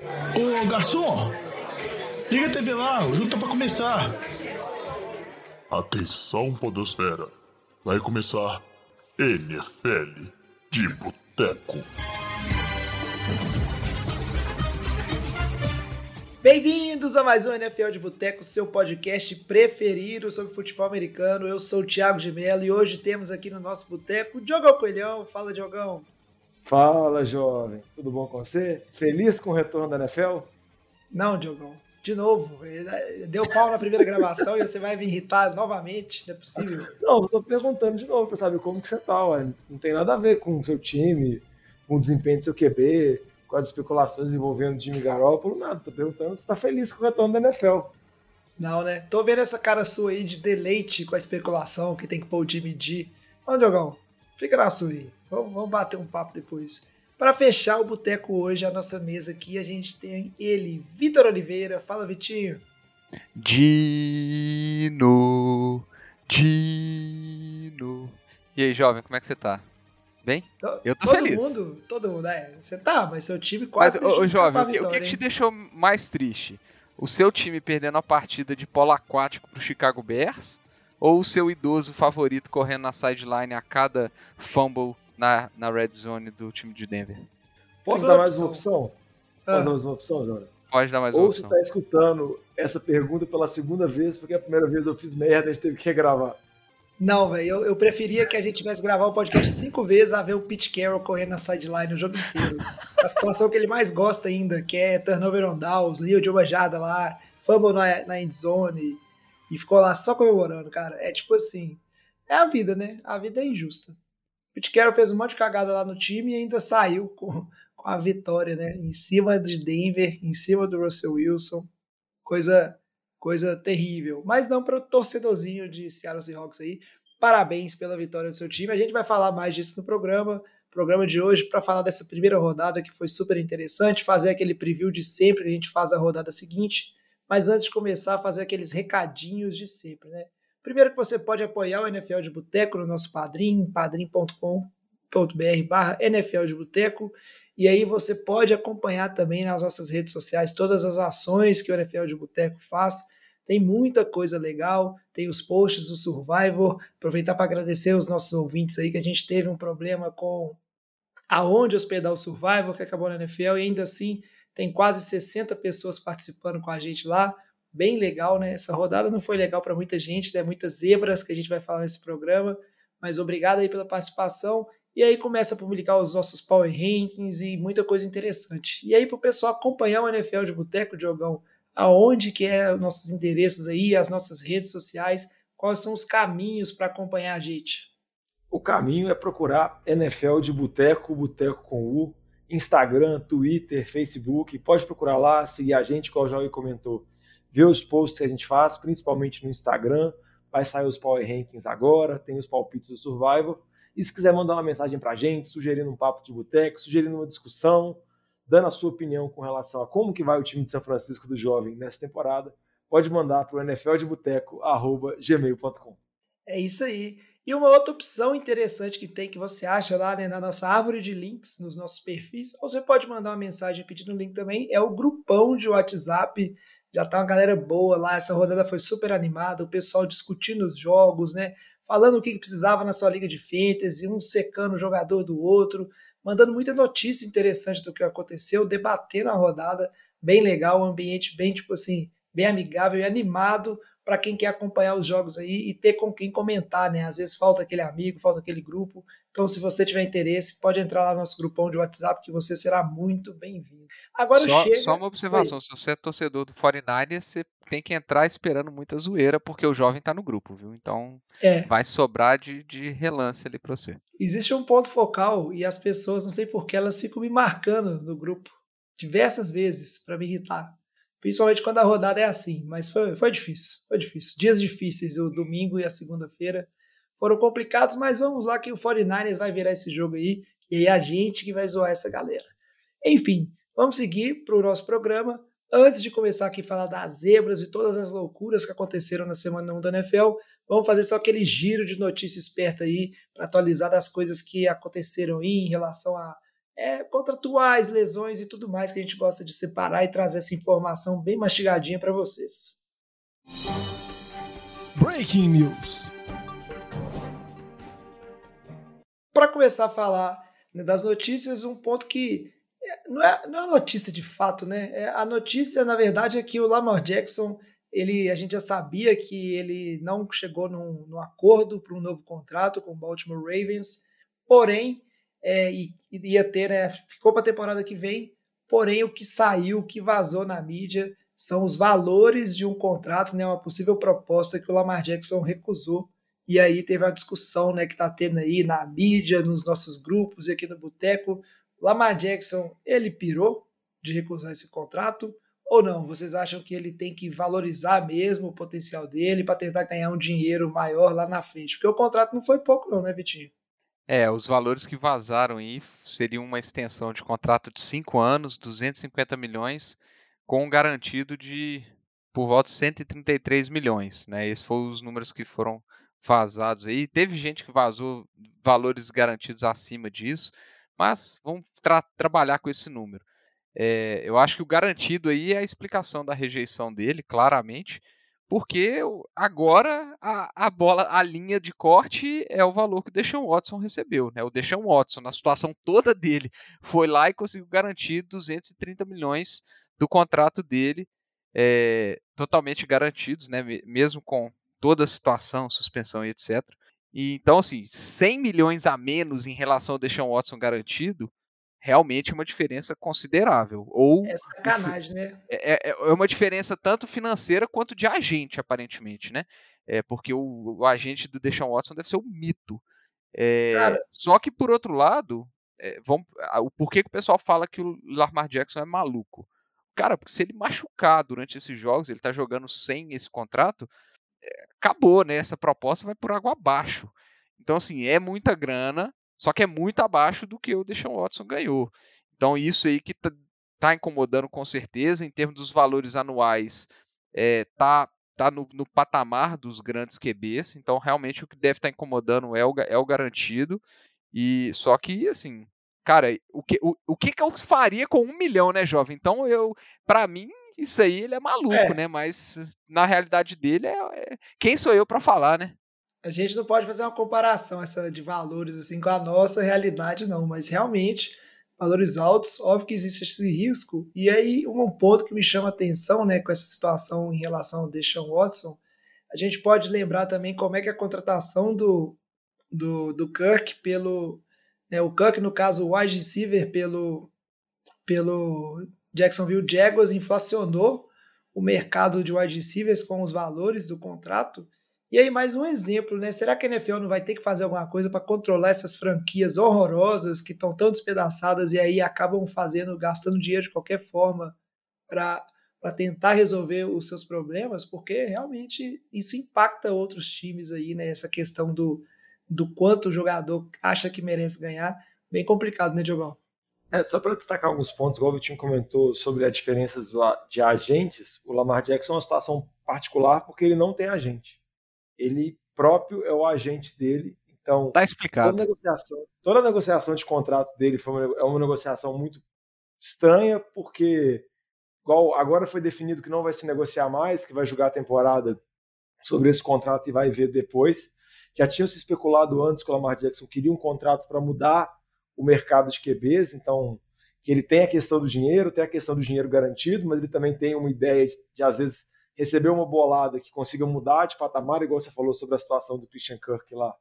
Ô, garçom! Liga a TV lá, o jogo tá pra começar. Atenção, Podosfera. Vai começar NFL de Boteco. Bem-vindos a mais um NFL de Boteco, seu podcast preferido sobre futebol americano. Eu sou o Thiago de Mello e hoje temos aqui no nosso boteco o Diogão Coelhão. Fala, Diogão. Fala, jovem. Tudo bom com você? Feliz com o retorno da NFL? Não, Diogão. De novo. Deu pau na primeira gravação e você vai me irritar novamente. Não é possível. Não, eu tô perguntando de novo para saber como que você tá, ué. Não tem nada a ver com o seu time, com o desempenho do seu QB, com as especulações envolvendo o Jimmy Garoppolo, nada. Tô perguntando se tá feliz com o retorno da NFL. Não, né? Tô vendo essa cara sua aí de deleite com a especulação que tem que pôr o Jimmy G. Ô, Diogão, fica na sua aí. Vamos, vamos bater um papo depois. Para fechar o boteco hoje, a nossa mesa aqui, a gente tem ele, Vitor Oliveira. Fala, Vitinho. Dino, Dino. E aí, jovem, como é que você tá? Bem? Eu tô todo feliz. Mundo, todo mundo, é. Você tá, mas seu time quase Mas, ô, jovem, o que, vitória, o que, que te deixou mais triste? O seu time perdendo a partida de polo aquático pro Chicago Bears? Ou o seu idoso favorito correndo na sideline a cada fumble na, na red zone do time de Denver? Posso dar mais uma opção? Ah. Posso dar mais uma opção, Jona? Pode dar mais uma Ou opção. Ou você tá escutando essa pergunta pela segunda vez, porque a primeira vez eu fiz merda, a gente teve que regravar. Não, velho, eu, eu, preferia que a gente tivesse gravado o podcast cinco vezes a ver o Pete Carroll correndo na sideline o jogo inteiro. A situação que ele mais gosta ainda, que é turnover on downs, Leo de uma jada lá, fumble na, na end zone, e ficou lá só comemorando, cara. É tipo assim, é a vida, né? A vida é injusta. Carroll fez um monte de cagada lá no time e ainda saiu com, com a vitória, né? Em cima de Denver, em cima do Russell Wilson. Coisa coisa terrível. Mas não para o torcedorzinho de Seattle Seahawks aí. Parabéns pela vitória do seu time. A gente vai falar mais disso no programa. Programa de hoje para falar dessa primeira rodada que foi super interessante, fazer aquele preview de sempre que a gente faz a rodada seguinte. Mas antes de começar, fazer aqueles recadinhos de sempre, né? Primeiro que você pode apoiar o NFL de Boteco no nosso padrim, padrim.com.br barra NFL de Boteco. E aí você pode acompanhar também nas nossas redes sociais todas as ações que o NFL de Boteco faz. Tem muita coisa legal, tem os posts do Survivor. Aproveitar para agradecer os nossos ouvintes aí que a gente teve um problema com aonde hospedar o Survivor, que acabou na NFL, e ainda assim tem quase 60 pessoas participando com a gente lá. Bem legal, né? Essa rodada não foi legal para muita gente, né? Muitas zebras que a gente vai falar nesse programa, mas obrigado aí pela participação. E aí começa a publicar os nossos Power Rankings e muita coisa interessante. E aí para o pessoal acompanhar o NFL de Boteco, Diogão, aonde que é os nossos interesses aí, as nossas redes sociais, quais são os caminhos para acompanhar a gente? O caminho é procurar NFL de Boteco, Boteco com U, Instagram, Twitter, Facebook. Pode procurar lá, seguir a gente, como o Joey comentou. Ver os posts que a gente faz, principalmente no Instagram. Vai sair os Power Rankings agora, tem os palpites do Survivor. E se quiser mandar uma mensagem para a gente, sugerindo um papo de boteco, sugerindo uma discussão, dando a sua opinião com relação a como que vai o time de São Francisco do Jovem nessa temporada, pode mandar para o nfldeboteco.gmail.com. É isso aí. E uma outra opção interessante que tem, que você acha lá né, na nossa árvore de links, nos nossos perfis, ou você pode mandar uma mensagem pedindo um link também, é o grupão de WhatsApp. Já tá uma galera boa lá, essa rodada foi super animada, o pessoal discutindo os jogos, né? Falando o que precisava na sua liga de fantasy, um secando o jogador do outro, mandando muita notícia interessante do que aconteceu, debatendo a rodada, bem legal, um ambiente bem, tipo assim, bem amigável e animado para quem quer acompanhar os jogos aí e ter com quem comentar, né? Às vezes falta aquele amigo, falta aquele grupo. Então, se você tiver interesse, pode entrar lá no nosso grupão de WhatsApp que você será muito bem-vindo. Agora só, chega... só uma observação: Oi. se você é torcedor do 49ers, você tem que entrar esperando muita zoeira, porque o jovem tá no grupo, viu? Então é. vai sobrar de, de relance ali para você. Existe um ponto focal e as pessoas, não sei porquê, elas ficam me marcando no grupo diversas vezes para me irritar. Principalmente quando a rodada é assim, mas foi, foi difícil, foi difícil. Dias difíceis, o domingo e a segunda-feira foram complicados, mas vamos lá que o 49ers vai virar esse jogo aí, e aí a gente que vai zoar essa galera. Enfim, vamos seguir para o nosso programa. Antes de começar aqui a falar das zebras e todas as loucuras que aconteceram na semana 1 da NFL, vamos fazer só aquele giro de notícia esperta aí para atualizar das coisas que aconteceram aí em relação a é, contratuais, lesões e tudo mais que a gente gosta de separar e trazer essa informação bem mastigadinha para vocês. Breaking News. Para começar a falar né, das notícias, um ponto que é, não é, não é notícia de fato, né? É, a notícia, na verdade, é que o Lamar Jackson, ele, a gente já sabia que ele não chegou num, num acordo para um novo contrato com o Baltimore Ravens, porém, é, e, ia ter, né? Ficou para a temporada que vem, porém, o que saiu, o que vazou na mídia são os valores de um contrato, né? Uma possível proposta que o Lamar Jackson recusou. E aí teve uma discussão, né, que está tendo aí na mídia, nos nossos grupos e aqui no Boteco Lamar Jackson, ele pirou de recusar esse contrato ou não? Vocês acham que ele tem que valorizar mesmo o potencial dele para tentar ganhar um dinheiro maior lá na frente? Porque o contrato não foi pouco não, né, Vitinho? É, os valores que vazaram aí seriam uma extensão de contrato de 5 anos, 250 milhões, com um garantido de por volta de 133 milhões, né? Esses foram os números que foram vazados aí. Teve gente que vazou valores garantidos acima disso, mas vamos tra trabalhar com esse número. É, eu acho que o garantido aí é a explicação da rejeição dele, claramente, porque agora a, a, bola, a linha de corte é o valor que o Deshaun Watson recebeu. Né? O Deshaun Watson, na situação toda dele, foi lá e conseguiu garantir 230 milhões do contrato dele, é, totalmente garantidos, né? mesmo com toda a situação, suspensão e etc. E, então, assim, 100 milhões a menos em relação ao Deshaun Watson garantido, realmente é uma diferença considerável. Ou, é sacanagem, né? É, é, é, uma diferença tanto financeira quanto de agente, aparentemente, né? É, porque o, o agente do Deshaun Watson deve ser um mito. É, Cara... Só que, por outro lado, é, vamos, o porquê que o pessoal fala que o Lamar Jackson é maluco? Cara, porque se ele machucar durante esses jogos, ele tá jogando sem esse contrato, acabou, né? Essa proposta vai por água abaixo. Então, assim, é muita grana, só que é muito abaixo do que o Deshaun Watson ganhou. Então, isso aí que tá, tá incomodando com certeza, em termos dos valores anuais, é, tá, tá no, no, patamar dos grandes QBs. Então, realmente, o que deve estar tá incomodando é o, é o garantido. E só que, assim, cara, o que, o, o que, que eu faria com um milhão, né, jovem? Então, eu, para mim, isso aí ele é maluco, é. né? Mas na realidade dele, é, é... quem sou eu para falar, né? A gente não pode fazer uma comparação essa de valores assim com a nossa realidade, não, mas realmente valores altos, óbvio que existe esse risco. E aí, um ponto que me chama a atenção, né, com essa situação em relação ao Deshaun Watson, a gente pode lembrar também como é que a contratação do, do, do Kirk pelo. Né, o Kirk, no caso, o wide receiver pelo, pelo Jacksonville Jaguars inflacionou o mercado de wide receivers com os valores do contrato. E aí, mais um exemplo, né? Será que a NFL não vai ter que fazer alguma coisa para controlar essas franquias horrorosas que estão tão despedaçadas e aí acabam fazendo, gastando dinheiro de qualquer forma para tentar resolver os seus problemas? Porque realmente isso impacta outros times aí, né? Essa questão do, do quanto o jogador acha que merece ganhar. Bem complicado, né, Diogão? É, só para destacar alguns pontos, igual o Vitinho comentou sobre as diferenças de agentes, o Lamar Jackson é uma situação particular porque ele não tem agente. Ele próprio é o agente dele. Então, tá explicado. Toda negociação, toda negociação de contrato dele foi uma, é uma negociação muito estranha, porque igual agora foi definido que não vai se negociar mais, que vai julgar a temporada sobre esse contrato e vai ver depois. Já tinha se especulado antes que o Lamar Jackson queria um contrato para mudar o mercado de QBs, então que ele tem a questão do dinheiro, tem a questão do dinheiro garantido, mas ele também tem uma ideia de, de às vezes receber uma bolada que consiga mudar de patamar, igual você falou sobre a situação do Christian Kirk lá,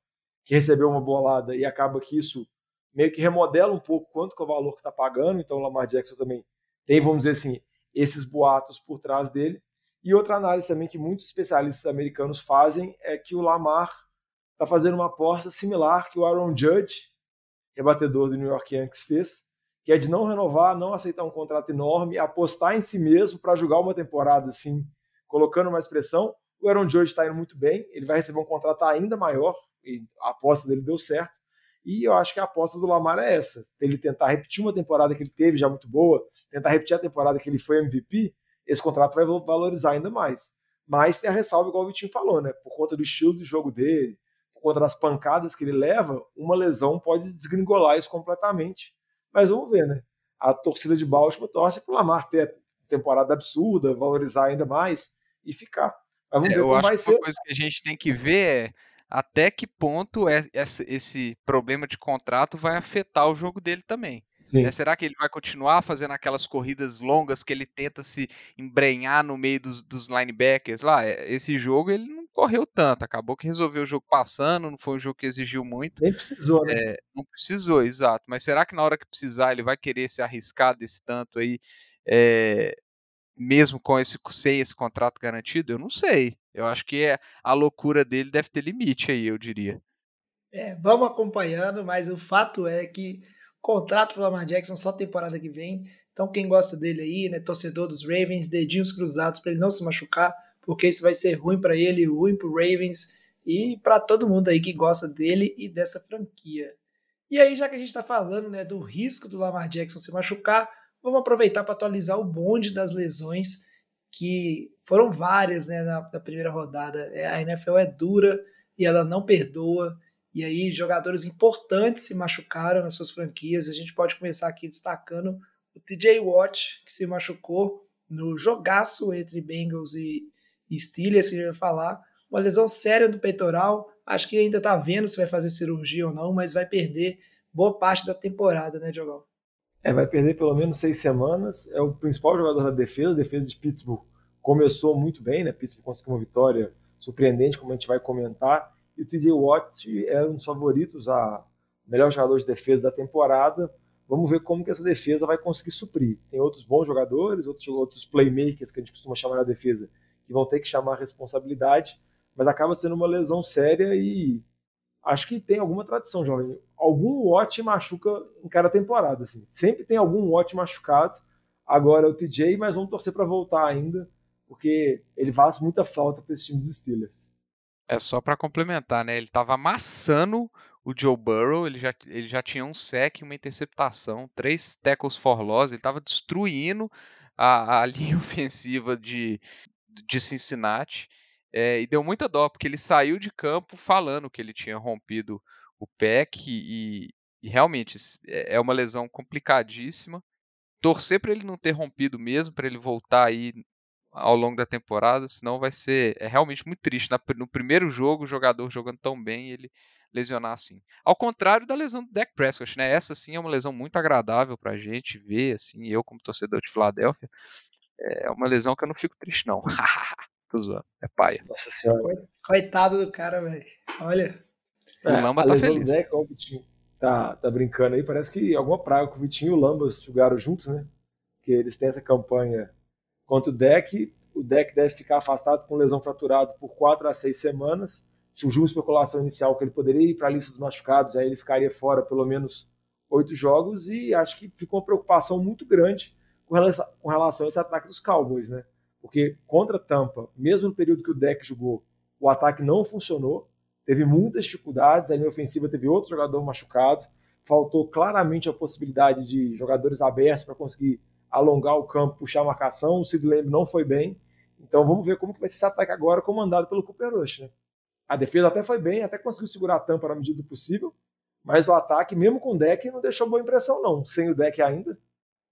que recebeu uma bolada e acaba que isso meio que remodela um pouco quanto que é o valor que está pagando, então o Lamar Jackson também tem, vamos dizer assim, esses boatos por trás dele. E outra análise também que muitos especialistas americanos fazem é que o Lamar está fazendo uma aposta similar que o Aaron Judge rebatedor do New York Yankees fez, que é de não renovar, não aceitar um contrato enorme, apostar em si mesmo para jogar uma temporada assim, colocando mais pressão. O Aaron Judge está indo muito bem, ele vai receber um contrato ainda maior, e a aposta dele deu certo. E eu acho que a aposta do Lamar é essa: ele tentar repetir uma temporada que ele teve já muito boa, tentar repetir a temporada que ele foi MVP, esse contrato vai valorizar ainda mais. Mas tem a ressalva, igual o Vitinho falou, né? Por conta do estilo de jogo dele, conta das pancadas que ele leva, uma lesão pode desgringolar isso completamente. mas vamos ver, né? A torcida de Baltimore torce para o Lamar ter temporada absurda, valorizar ainda mais e ficar. Mas vamos é, ver como vai ser. Uma coisa que a gente tem que ver é até que ponto é, esse problema de contrato vai afetar o jogo dele também. Né? Será que ele vai continuar fazendo aquelas corridas longas que ele tenta se embrenhar no meio dos, dos linebackers lá? É, esse jogo ele não correu tanto, acabou que resolveu o jogo passando, não foi um jogo que exigiu muito. Nem precisou, né? É, não precisou, exato. Mas será que na hora que precisar ele vai querer se arriscar desse tanto aí, é, mesmo com esse, sem esse contrato garantido? Eu não sei. Eu acho que é, a loucura dele deve ter limite aí, eu diria. É, vamos acompanhando, mas o fato é que Contrato para Lamar Jackson só temporada que vem. Então, quem gosta dele aí, né, torcedor dos Ravens, dedinhos cruzados para ele não se machucar, porque isso vai ser ruim para ele, ruim para Ravens e para todo mundo aí que gosta dele e dessa franquia. E aí, já que a gente está falando né, do risco do Lamar Jackson se machucar, vamos aproveitar para atualizar o bonde das lesões, que foram várias né, na, na primeira rodada. É, a NFL é dura e ela não perdoa. E aí, jogadores importantes se machucaram nas suas franquias. A gente pode começar aqui destacando o TJ Watt, que se machucou no jogaço entre Bengals e, Steelers, que a gente vai falar. Uma lesão séria do peitoral. Acho que ainda está vendo se vai fazer cirurgia ou não, mas vai perder boa parte da temporada, né, Diogão? É, vai perder pelo menos seis semanas. É o principal jogador da defesa. A defesa de Pittsburgh começou muito bem, né? Pittsburgh conseguiu uma vitória surpreendente, como a gente vai comentar e o TJ Watt é um dos favoritos a melhor jogador de defesa da temporada. Vamos ver como que essa defesa vai conseguir suprir. Tem outros bons jogadores, outros, outros playmakers que a gente costuma chamar na defesa, que vão ter que chamar a responsabilidade, mas acaba sendo uma lesão séria e acho que tem alguma tradição, jovem. Algum Watt machuca em cada temporada, assim. Sempre tem algum Watt machucado. Agora é o TJ, mas vamos torcer para voltar ainda, porque ele faz muita falta para esse time dos Steelers. É só para complementar, né? Ele estava amassando o Joe Burrow, ele já, ele já tinha um sec, uma interceptação, três tackles for loss, ele estava destruindo a, a, linha ofensiva de, de Cincinnati. É, e deu muita dó, porque ele saiu de campo falando que ele tinha rompido o PEC e, e realmente é, é uma lesão complicadíssima. Torcer para ele não ter rompido mesmo, para ele voltar aí ao longo da temporada, senão vai ser é realmente muito triste. no primeiro jogo, o jogador jogando tão bem, ele lesionar assim. Ao contrário da lesão do Dak Prescott, né? Essa sim é uma lesão muito agradável pra gente ver, assim, eu como torcedor de Filadélfia, é uma lesão que eu não fico triste não. Tô zoando, é paia. Nossa senhora. Coitado do cara, velho. Olha. O é, Lamba tá feliz. Deck, ó, o Vitinho tá, tá brincando aí, parece que alguma praga com o Vitinho e o Lamba jogaram juntos, né? Que eles têm essa campanha Quanto o deck, o deck deve ficar afastado com lesão fraturada por 4 a 6 semanas. Surgiu uma especulação inicial que ele poderia ir para a lista dos machucados, aí ele ficaria fora pelo menos oito jogos e acho que ficou uma preocupação muito grande com relação, com relação a esse ataque dos Cowboys, né? Porque contra Tampa, mesmo no período que o deck jogou, o ataque não funcionou, teve muitas dificuldades, a linha ofensiva teve outro jogador machucado, faltou claramente a possibilidade de jogadores abertos para conseguir alongar o campo, puxar a marcação. O Sid Lamb não foi bem. Então vamos ver como que vai ser esse ataque agora comandado pelo Cooper Rush. Né? A defesa até foi bem, até conseguiu segurar a tampa na medida do possível, mas o ataque, mesmo com o deck, não deixou boa impressão não, sem o deck ainda.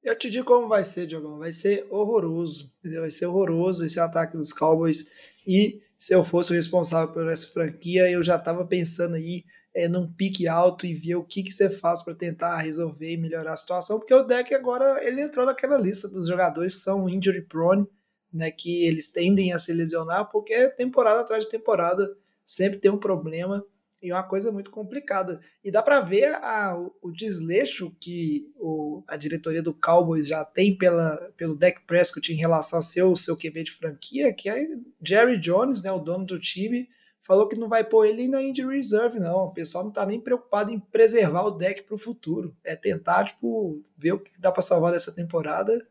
Eu te digo como vai ser, Diogão. Vai ser horroroso. Entendeu? Vai ser horroroso esse ataque dos Cowboys. E se eu fosse o responsável por essa franquia, eu já estava pensando aí é, num pique alto e ver o que, que você faz para tentar resolver e melhorar a situação, porque o deck agora ele entrou naquela lista dos jogadores que são injury prone, né, que eles tendem a se lesionar, porque temporada atrás de temporada sempre tem um problema e uma coisa muito complicada. E dá para ver a, o, desleixo que o, a diretoria do Cowboys já tem pela, pelo Dak Prescott em relação ao seu, seu QB de franquia, que é Jerry Jones, né, o dono do time, falou que não vai pôr ele na injury reserve, não. O pessoal não tá nem preocupado em preservar o deck para o futuro. É tentar, tipo, ver o que dá para salvar dessa temporada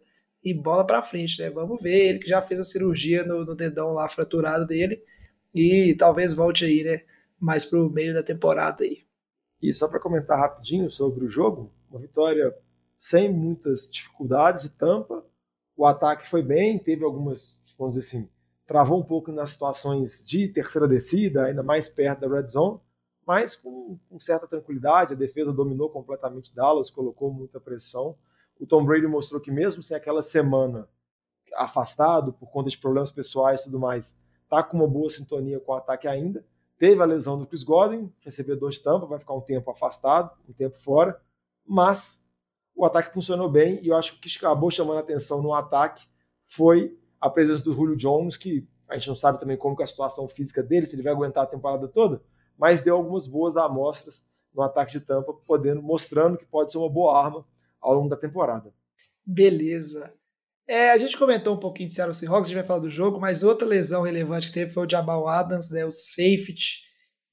e bola para frente, né? Vamos ver. Ele que já fez a cirurgia no, no, dedão lá fraturado dele e talvez volte aí, né? Mais pro meio da temporada aí. E só para comentar rapidinho sobre o jogo, uma vitória sem muitas dificuldades de tampa. O ataque foi bem, teve algumas, vamos dizer assim, travou um pouco nas situações de terceira descida, ainda mais perto da red zone, mas com, com certa tranquilidade. A defesa dominou completamente Dallas, colocou muita pressão. O Tom Brady mostrou que mesmo sem aquela semana afastado por conta de problemas pessoais e tudo mais, tá com uma boa sintonia com o ataque ainda. Teve a lesão do Chris Godwin, recebedor de tampa, vai ficar um tempo afastado, um tempo fora, mas o ataque funcionou bem e eu acho que o que acabou chamando a atenção no ataque foi a presença do Julio Jones, que a gente não sabe também como é a situação física dele, se ele vai aguentar a temporada toda, mas deu algumas boas amostras no ataque de tampa, podendo mostrando que pode ser uma boa arma ao longo da temporada. Beleza. É, a gente comentou um pouquinho de Seattle Seahawks, a gente vai falar do jogo, mas outra lesão relevante que teve foi o Jamal Adams, né, o safety,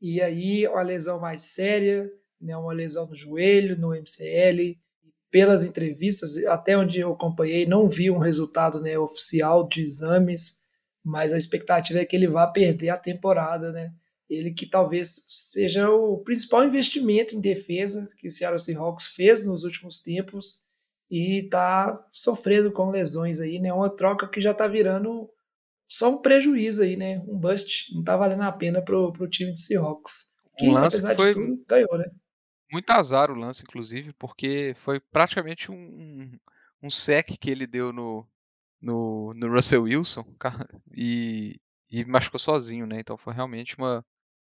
e aí uma lesão mais séria, né, uma lesão no joelho, no MCL, pelas entrevistas, até onde eu acompanhei, não vi um resultado né, oficial de exames, mas a expectativa é que ele vá perder a temporada, né? Ele que talvez seja o principal investimento em defesa que o Seattle Seahawks fez nos últimos tempos e está sofrendo com lesões aí, né? Uma troca que já está virando só um prejuízo aí, né? Um bust, não está valendo a pena pro, pro time de Seahawks. Que, um lance apesar foi de tudo, ganhou, né? muito azar o lance, inclusive, porque foi praticamente um, um, um sec que ele deu no, no, no Russell Wilson e, e machucou sozinho, né? Então foi realmente uma,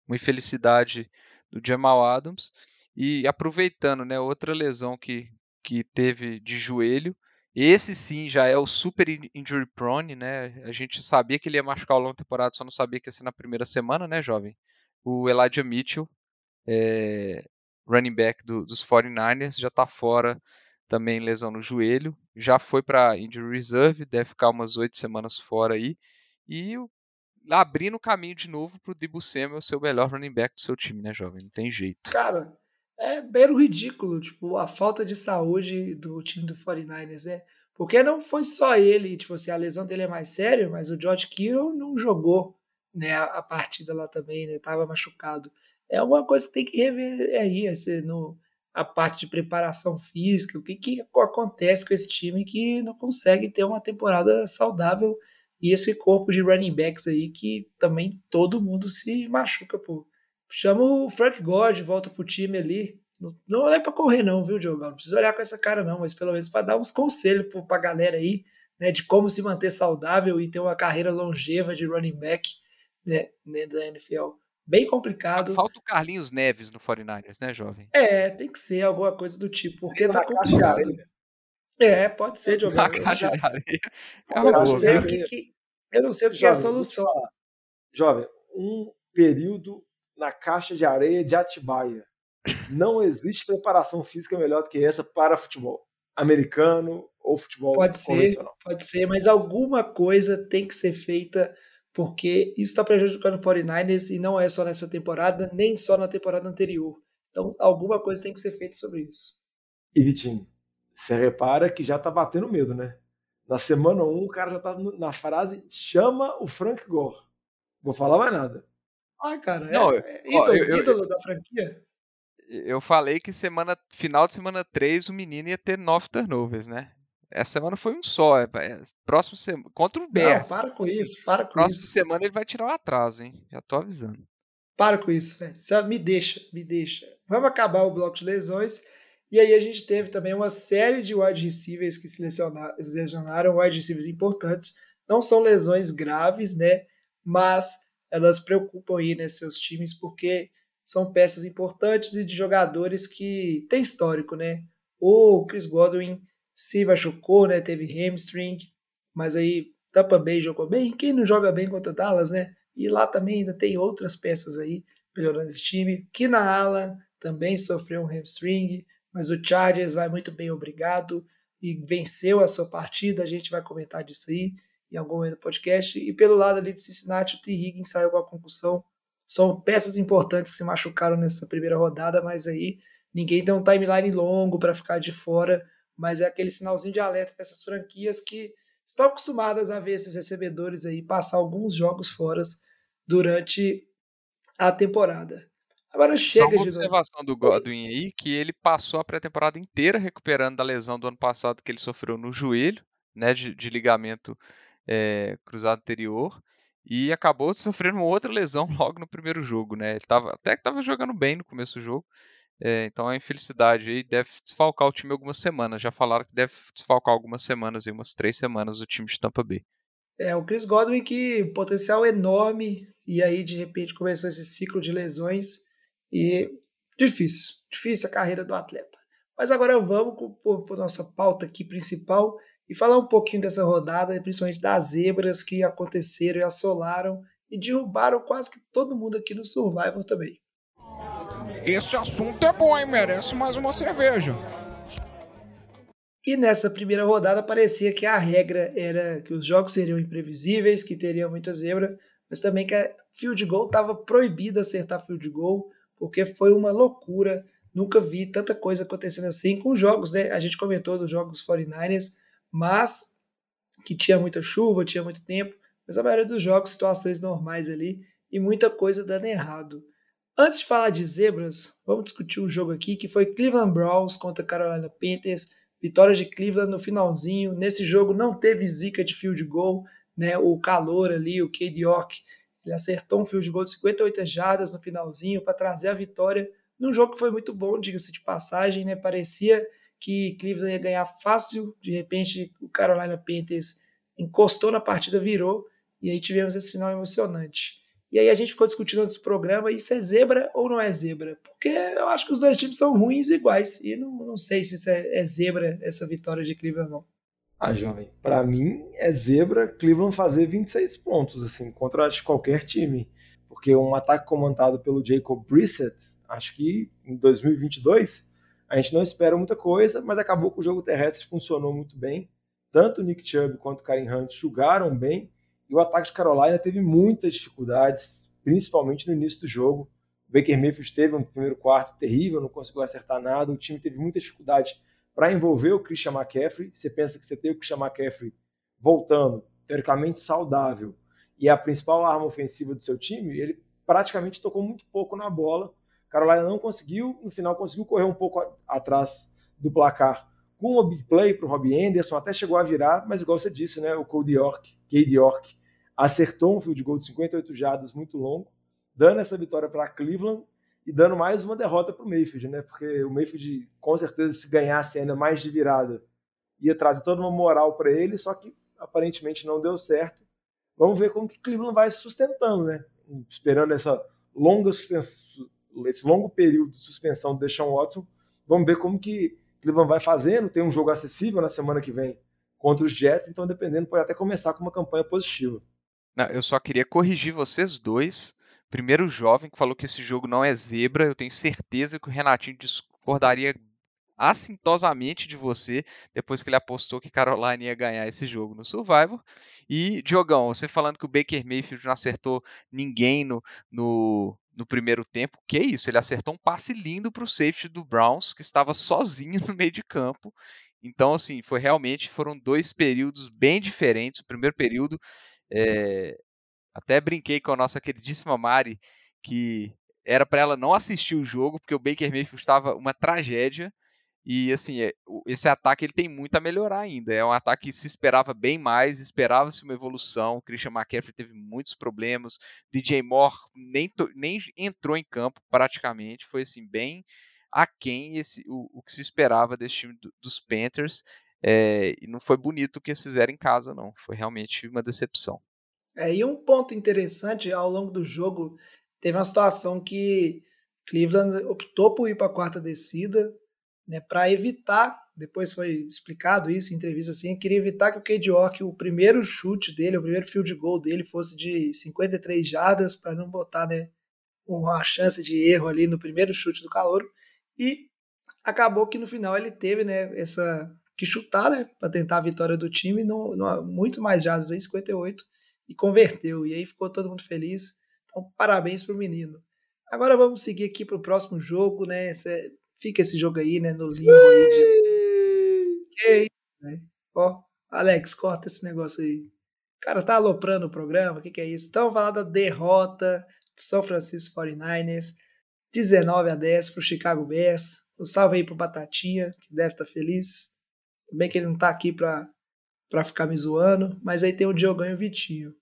uma infelicidade do Jamal Adams. E aproveitando, né, outra lesão que, que teve de joelho. Esse sim já é o super injury prone, né? A gente sabia que ele ia machucar ao longo da temporada, só não sabia que ia ser na primeira semana, né, jovem? O Elijah Mitchell, é, running back do, dos 49ers, já está fora também lesão no joelho. Já foi para injury reserve, deve ficar umas oito semanas fora aí. E abrindo o caminho de novo para o Debo Samuel ser o melhor running back do seu time, né, jovem? Não tem jeito. Cara, é bem ridículo, tipo, a falta de saúde do time do 49ers, é. Porque não foi só ele, tipo assim, a lesão dele é mais séria, mas o George Kittle não jogou, né, a partida lá também, né, tava machucado. É alguma coisa que tem que rever aí, esse, no, a parte de preparação física, o que, que acontece com esse time que não consegue ter uma temporada saudável e esse corpo de running backs aí que também todo mundo se machuca, pô. Chama o Frank Gore de volta pro time ali. Não, não é para correr, não, viu, Diogo? Não precisa olhar com essa cara, não, mas pelo menos para dar uns conselhos pra galera aí, né, de como se manter saudável e ter uma carreira longeva de running back né, né, da NFL. Bem complicado. Falta o Carlinhos Neves no 49ers, né, jovem? É, tem que ser alguma coisa do tipo, porque tá complicado. É, pode ser, Diogo. Na caixa de areia. É eu, uma não boa, sei o que, que- eu não sei o que é a solução. Jovem, um período na caixa de areia de Atibaia. Não existe preparação física melhor do que essa para futebol americano ou futebol Pode ser, pode ser, mas alguma coisa tem que ser feita, porque isso está prejudicando o 49ers e não é só nessa temporada, nem só na temporada anterior. Então, alguma coisa tem que ser feita sobre isso. E Vitinho, você repara que já tá batendo medo, né? Na semana 1, o cara já tá na frase chama o Frank Gore. Vou falar mais nada. Ah, cara, Não, é, é ídolo, ó, eu- eu- ídolo da franquia? Eu falei que semana final de semana 3 o menino ia ter nove turnovers, né? Essa semana foi um só. É, é, próximo semana contra o Não, Bears. para com Assim, isso, para com Próxima isso. semana ele vai tirar o atraso, hein? Já tô avisando. Para com isso, velho. Me deixa, me deixa. Vamos acabar o bloco de lesões. E aí a gente teve também uma série de wide receivers que se lesiona- se lesionaram, wide receivers importantes. Não são lesões graves, né? Mas elas preocupam aí, né, seus times, porque são peças importantes e de jogadores que têm histórico, né? O Chris Godwin se machucou, né? Teve hamstring, mas aí Tampa Bay jogou bem. Quem não joga bem contra Dallas, né? E lá também ainda tem outras peças aí melhorando esse time. Que na ala também sofreu um hamstring, mas o Chargers vai muito bem, obrigado, e venceu a sua partida. A gente vai comentar disso aí em algum momento do podcast. E pelo lado ali de Cincinnati, o T. Higgins saiu com a concussão. São peças importantes que se machucaram nessa primeira rodada, mas aí ninguém tem um timeline longo para ficar de fora. Mas é aquele sinalzinho de alerta para essas franquias que estão acostumadas a ver esses recebedores aí passar alguns jogos fora durante a temporada. Agora Só chega uma de novo. observação do Godwin aí, que ele passou a pré-temporada inteira recuperando da lesão do ano passado que ele sofreu no joelho, né, de, de ligamento é, cruzado anterior. e acabou sofrendo outra lesão logo no primeiro jogo, né? Ele tava, até que estava jogando bem no começo do jogo. É, então a infelicidade aí deve desfalcar o time algumas semanas. Já falaram que deve desfalcar algumas semanas, aí, umas três semanas, o time de Tampa Bay. É, o Chris Godwin que potencial enorme e aí de repente começou esse ciclo de lesões e difícil, difícil a carreira do atleta. Mas agora vamos para nossa pauta aqui principal e falar um pouquinho dessa rodada, principalmente das zebras que aconteceram e assolaram e derrubaram quase que todo mundo aqui no Survival também. Esse assunto é bom, hein? Merece mais uma cerveja. E nessa primeira rodada parecia que a regra era que os jogos seriam imprevisíveis, que teria muita zebra, mas também que a field goal estava proibido acertar field goal, porque foi uma loucura. Nunca vi tanta coisa acontecendo assim com jogos, né? A gente comentou dos jogos 49ers, mas que tinha muita chuva, tinha muito tempo, mas a maioria dos jogos, situações normais ali e muita coisa dando errado. Antes de falar de zebras, vamos discutir um jogo aqui que foi Cleveland Browns contra Carolina Panthers. Vitória de Cleveland no finalzinho. Nesse jogo não teve zica de field goal, né? O calor ali, o Cade York, ele acertou um field goal de 58 jardas no finalzinho para trazer a vitória num jogo que foi muito bom, diga-se de passagem, né? Parecia que Cleveland ia ganhar fácil, de repente o Carolina Panthers encostou na partida, virou, e aí tivemos esse final emocionante. E aí a gente ficou discutindo antes do programa, isso é zebra ou não é zebra? Porque eu acho que os dois times são ruins iguais, e não, não sei se isso é, é zebra, essa vitória de Cleveland não. Ah, jovem, para mim é zebra Cleveland fazer 26 pontos, assim, contra acho, qualquer time. Porque um ataque comandado pelo Jacob Brissett, acho que em 2022, a gente não espera muita coisa, mas acabou que o jogo terrestre funcionou muito bem. Tanto o Nick Chubb quanto o Karen Hunt jogaram bem, e o ataque de Carolina teve muitas dificuldades, principalmente no início do jogo. O Baker Mayfield teve um primeiro quarto terrível, não conseguiu acertar nada. O time teve muita dificuldade para envolver o Christian McCaffrey. Você pensa que você tem o Christian McCaffrey voltando, teoricamente saudável, e é a principal arma ofensiva do seu time, ele praticamente tocou muito pouco na bola. Carolina não conseguiu, no final conseguiu correr um pouco atrás do placar com o big play para o Robbie Anderson, até chegou a virar, mas igual você disse, né, o Cody York, Cade York, acertou um field goal de 58 jardas muito longo, dando essa vitória para Cleveland e dando mais uma derrota para o Mayfield, né, porque o Mayfield, com certeza, se ganhasse ainda mais de virada, ia trazer toda uma moral para ele, só que aparentemente não deu certo. Vamos ver como que Cleveland vai se sustentando, né, esperando essa longa esse longo período de suspensão do Deshaun Watson, vamos ver como que Cleveland vai fazendo, tem um jogo acessível na semana que vem contra os Jets, então dependendo pode até começar com uma campanha positiva. Não, eu só queria corrigir vocês dois. Primeiro o jovem que falou que esse jogo não é zebra, eu tenho certeza que o Renatinho discordaria assintosamente de você depois que ele apostou que Carolina ia ganhar esse jogo no Survivor. E, Diogão, você falando que o Baker Mayfield não acertou ninguém no, no, no primeiro tempo, que isso? Ele acertou um passe lindo para o safety do Browns, que estava sozinho no meio de campo. Então, assim, foi realmente foram dois períodos bem diferentes. O primeiro período, é, até brinquei com a nossa queridíssima Mari que era para ela não assistir o jogo porque o Baker Mayfield estava uma tragédia. E assim, é, esse ataque ele tem muito a melhorar ainda. É um ataque que se esperava bem mais, esperava-se uma evolução. O Christian McCaffrey teve muitos problemas. DJ Moore nem, nem entrou em campo praticamente. Foi assim, bem aquém esse, o, o que se esperava desse time do, dos Panthers. É, e não foi bonito o que eles fizeram em casa, não. Foi realmente uma decepção. É, e um ponto interessante, ao longo do jogo, teve uma situação que Cleveland optou por ir para a quarta descida, né, para evitar, depois foi explicado isso em entrevista assim, queria evitar que o Cade York, o primeiro chute dele, o primeiro field goal dele fosse de 53 jardas, para não botar né, uma chance de erro ali no primeiro chute do calor. E acabou que no final ele teve né, essa que chutar né, para tentar a vitória do time, no, no, muito mais jardas aí, 58, e converteu. E aí ficou todo mundo feliz. Então, parabéns para o menino. Agora vamos seguir aqui para o próximo jogo, né? Fica esse jogo aí, né? No limbo aí. De... Que isso, né? Ó, Alex, corta esse negócio aí. Cara, tá aloprando o programa? O que, que é isso? Então, falar da derrota de São Francisco 49ers, 19 a 10 pro Chicago Bears. Um salve aí pro Batatinha, que deve estar tá feliz. Também que ele não tá aqui pra, pra ficar me zoando, mas aí tem o Diogão e o Vitinho.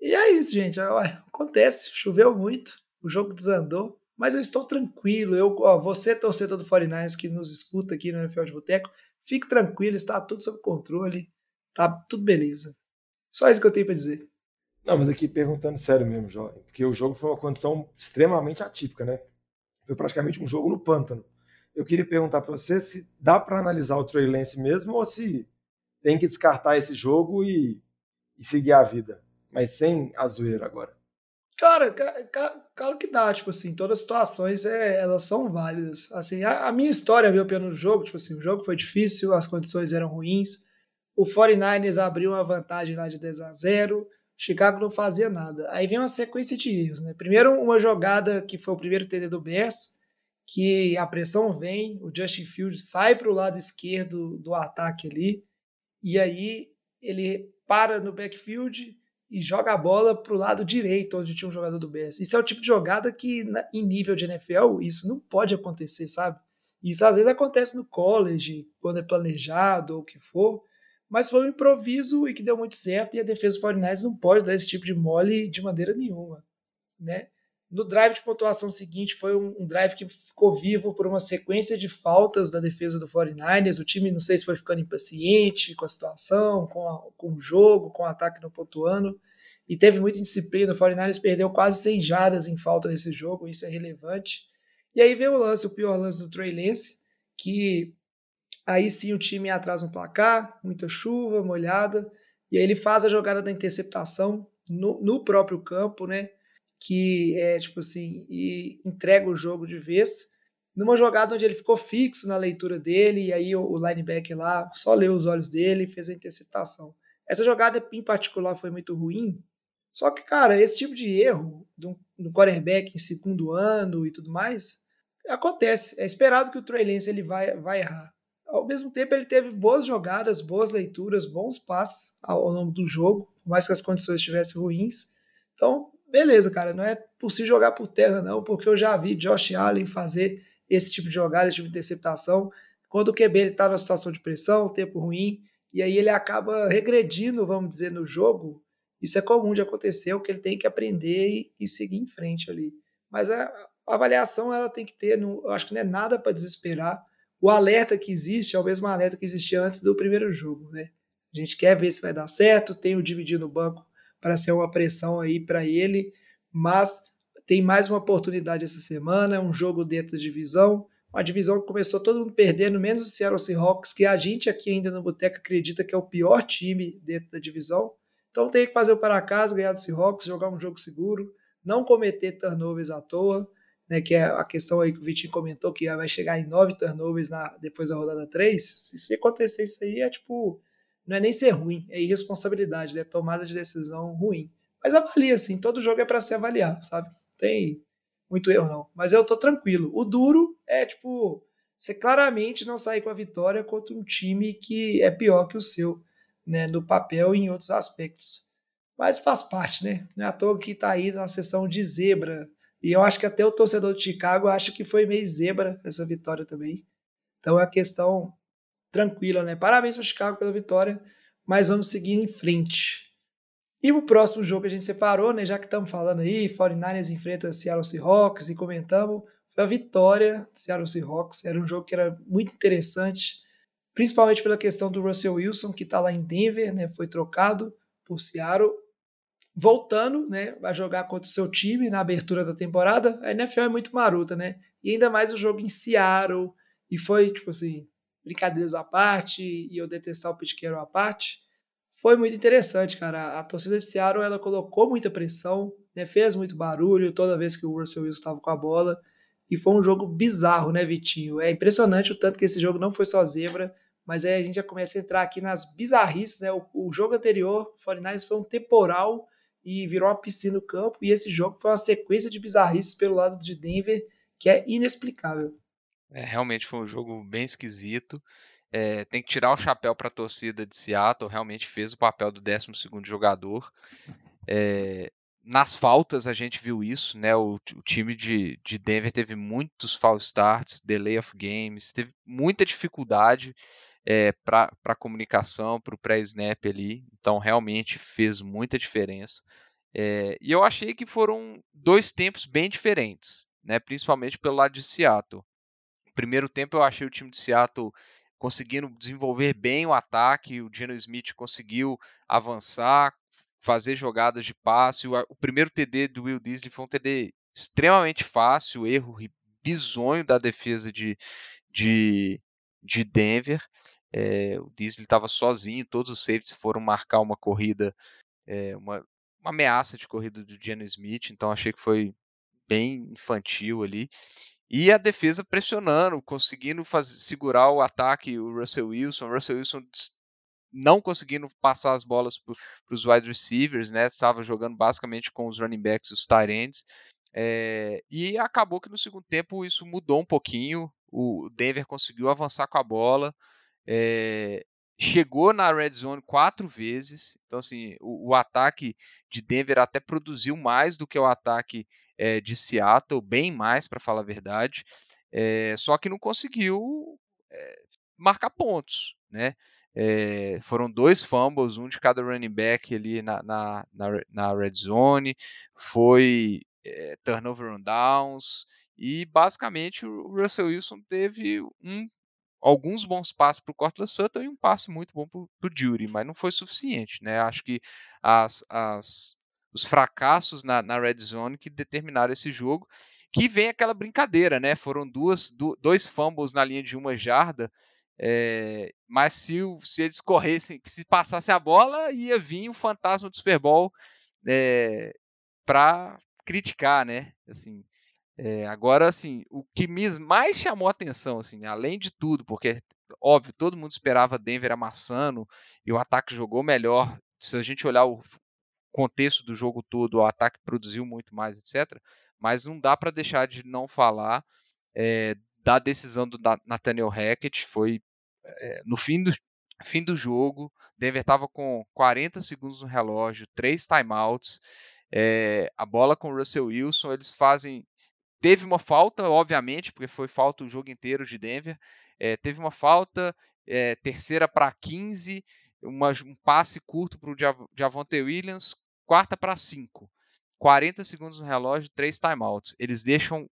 E é isso, gente. Acontece, choveu muito, o jogo desandou, mas eu estou tranquilo. Eu, ó, você, torcedor do 49ers que nos escuta aqui no NFL de Boteco, fique tranquilo, está tudo sob controle, tá tudo beleza. Só isso que eu tenho para dizer. Não, mas aqui perguntando sério mesmo, porque o jogo foi uma condição extremamente atípica, né? Foi praticamente um jogo no pântano. Eu queria perguntar para você se dá para analisar o Trey Lance mesmo ou se tem que descartar esse jogo e, e seguir a vida mas sem a zoeira agora. Cara, claro que dá, tipo assim, todas as situações é, elas são válidas. Assim, a, a minha história, meu no jogo, tipo assim, o jogo foi difícil, as condições eram ruins. O 49ers abriu uma vantagem lá de 10 a 0. Chicago não fazia nada. Aí vem uma sequência de erros, né? Primeiro uma jogada que foi o primeiro TD do Bears, que a pressão vem, o Justin Fields sai para o lado esquerdo do ataque ali, e aí ele para no backfield, e joga a bola para o lado direito, onde tinha um jogador do Bears. Isso é o tipo de jogada que, em nível de NFL, isso não pode acontecer, sabe? Isso às vezes acontece no college, quando é planejado ou o que for, mas foi um improviso e que deu muito certo, e a defesa do 49 não pode dar esse tipo de mole de maneira nenhuma, né? No drive de pontuação seguinte, foi um, um, drive que ficou vivo por uma sequência de faltas da defesa do 49ers. O time, não sei se foi ficando impaciente com a situação, com, a, com o jogo, com o ataque não pontuando. E teve muita indisciplina. O 49ers perdeu quase 100 jadas em falta nesse jogo, isso é relevante. E aí veio o lance, o pior lance do Trey Lance, que aí sim o time atrasa no placar, muita chuva, molhada. E aí ele faz a jogada da interceptação no, no próprio campo, né? Que é tipo assim, e entrega o jogo de vez. Numa jogada onde ele ficou fixo na leitura dele, e aí o, linebacker lá só leu os olhos dele e fez a interceptação. Essa jogada em particular foi muito ruim, só que, cara, esse tipo de erro do, do quarterback em segundo ano e tudo mais, acontece. É esperado que o Trey Lance ele vai, vai errar. Ao mesmo tempo, ele teve boas jogadas, boas leituras, bons passes ao, ao longo do jogo, por mais que as condições estivessem ruins. Então, beleza, cara, não é por se jogar por terra, não, porque eu já vi Josh Allen fazer esse tipo de jogada, esse tipo de interceptação. Quando o QB está numa situação de pressão, tempo ruim, e aí ele acaba regredindo, vamos dizer, no jogo, isso é comum de acontecer, o que ele tem que aprender e, e seguir em frente ali. Mas a, a, avaliação ela tem que ter, não, eu acho que não é nada para desesperar. O alerta que existe é o mesmo alerta que existia antes do primeiro jogo, né? A gente quer ver se vai dar certo, tem o dividir no banco para ser uma pressão aí para ele, mas tem mais uma oportunidade essa semana, um jogo dentro da divisão, uma divisão que começou todo mundo perdendo, menos o Seattle Seahawks, que a gente aqui ainda no Boteco acredita que é o pior time dentro da divisão. Então tem que fazer o para casa, ganhar do Seahawks, jogar um jogo seguro, não cometer turnovers à toa, né, que é a questão aí que o Vitinho comentou, que vai chegar em nove turnovers na, depois da rodada 3. Se acontecer isso aí, é tipo não é nem ser ruim, é irresponsabilidade, é tomada de decisão ruim. Mas avalia, assim, todo jogo é para se avaliar, sabe? Tem muito erro, não. Mas eu tô tranquilo. O duro é, tipo, você claramente não sair com a vitória contra um time que é pior que o seu, né? No papel e em outros aspectos. Mas faz parte, né? Não é à toa que tá aí na sessão de zebra. E eu acho que até o torcedor de Chicago acha que foi meio zebra essa vitória também. Então é a questão tranquila, né? Parabéns para Chicago pela vitória, mas vamos seguir em frente. E o próximo jogo que a gente separou, né? Já que estamos falando aí, 49ers enfrenta Seattle Seahawks e comentamos, foi a vitória do Seattle Seahawks. Era um jogo que era muito interessante, principalmente pela questão do Russell Wilson, que está lá em Denver, né? Foi trocado por Seattle. Voltando, né, a jogar contra o seu time na abertura da temporada, a NFL é muito maruta, né? E ainda mais o jogo em Seattle, e foi, tipo assim, brincadeiras à parte e eu detestar o Carroll à parte, foi muito interessante, cara. A torcida de Seattle ela colocou muita pressão, né? fez muito barulho toda vez que o Russell Wilson estava com a bola. E foi um jogo bizarro, né, Vitinho? É impressionante o tanto que esse jogo não foi só zebra, mas aí a gente já começa a entrar aqui nas bizarrices, né? O, o jogo anterior, o 49 foi um temporal e virou uma piscina no campo, e esse jogo foi uma sequência de bizarrices pelo lado de Denver que é inexplicável. É, realmente foi um jogo bem esquisito. É, tem que tirar o chapéu para a torcida de Seattle, realmente fez o papel do 12 jogador. É, nas faltas a gente viu isso, né? O, o time de, de, Denver teve muitos false starts, delay of games, teve muita dificuldade é, para a comunicação, para o pré-snap ali. Então realmente fez muita diferença. É, e eu achei que foram dois tempos bem diferentes, né? principalmente pelo lado de Seattle. Primeiro tempo eu achei o time de Seattle conseguindo desenvolver bem o ataque, o Geno Smith conseguiu avançar, fazer jogadas de passe. O, primeiro TD do Will Disley foi um TD extremamente fácil, erro bizonho da defesa de, de, de Denver. É, o Disley estava sozinho, todos os safeties foram marcar uma corrida, é, uma, uma ameaça de corrida do Geno Smith, então achei que foi bem infantil ali. E a defesa pressionando, conseguindo fazer, segurar o ataque, o Russell Wilson. O Russell Wilson não conseguindo passar as bolas para os wide receivers, né? Estava jogando basicamente com os running backs e os tight ends. É, e acabou que no segundo tempo isso mudou um pouquinho. O Denver conseguiu avançar com a bola. É, chegou na red zone quatro vezes. Então, assim, o, o, ataque de Denver até produziu mais do que o ataque é, de Seattle, bem mais, para falar a verdade. É, só que não conseguiu é, marcar pontos, né? É, foram dois fumbles, um de cada running back ali na, na, na, na red zone, foi é, turnover on downs, e basicamente o Russell Wilson teve um, alguns bons passes para o Cortland Sutton e um passe muito bom para o Jury, mas não foi suficiente. Né? Acho que as, as, os fracassos na, na red zone que determinaram esse jogo, que vem aquela brincadeira, né? Foram duas, do, dois fumbles na linha de uma jarda, é, mas se, se eles corressem, se passasse a bola, ia vir o fantasma do Super Bowl é, para criticar, né? Assim, é, agora, assim, o que me mais chamou a atenção, assim, além de tudo, porque óbvio todo mundo esperava Denver amassando e o ataque jogou melhor. Se a gente olhar o contexto do jogo todo, o ataque produziu muito mais, etc. Mas não dá para deixar de não falar é, da decisão do Nathaniel Hackett. Foi é, no fim do, fim do jogo, Denver estava com 40 segundos no relógio, três timeouts, é, a bola com o Russell Wilson, eles fazem. Teve uma falta, obviamente, porque foi falta o jogo inteiro de Denver. Teve uma falta, terceira para 15, uma, um passe curto para o Javonte Williams, quarta para 5. 40 segundos no relógio, três timeouts. Eles deixam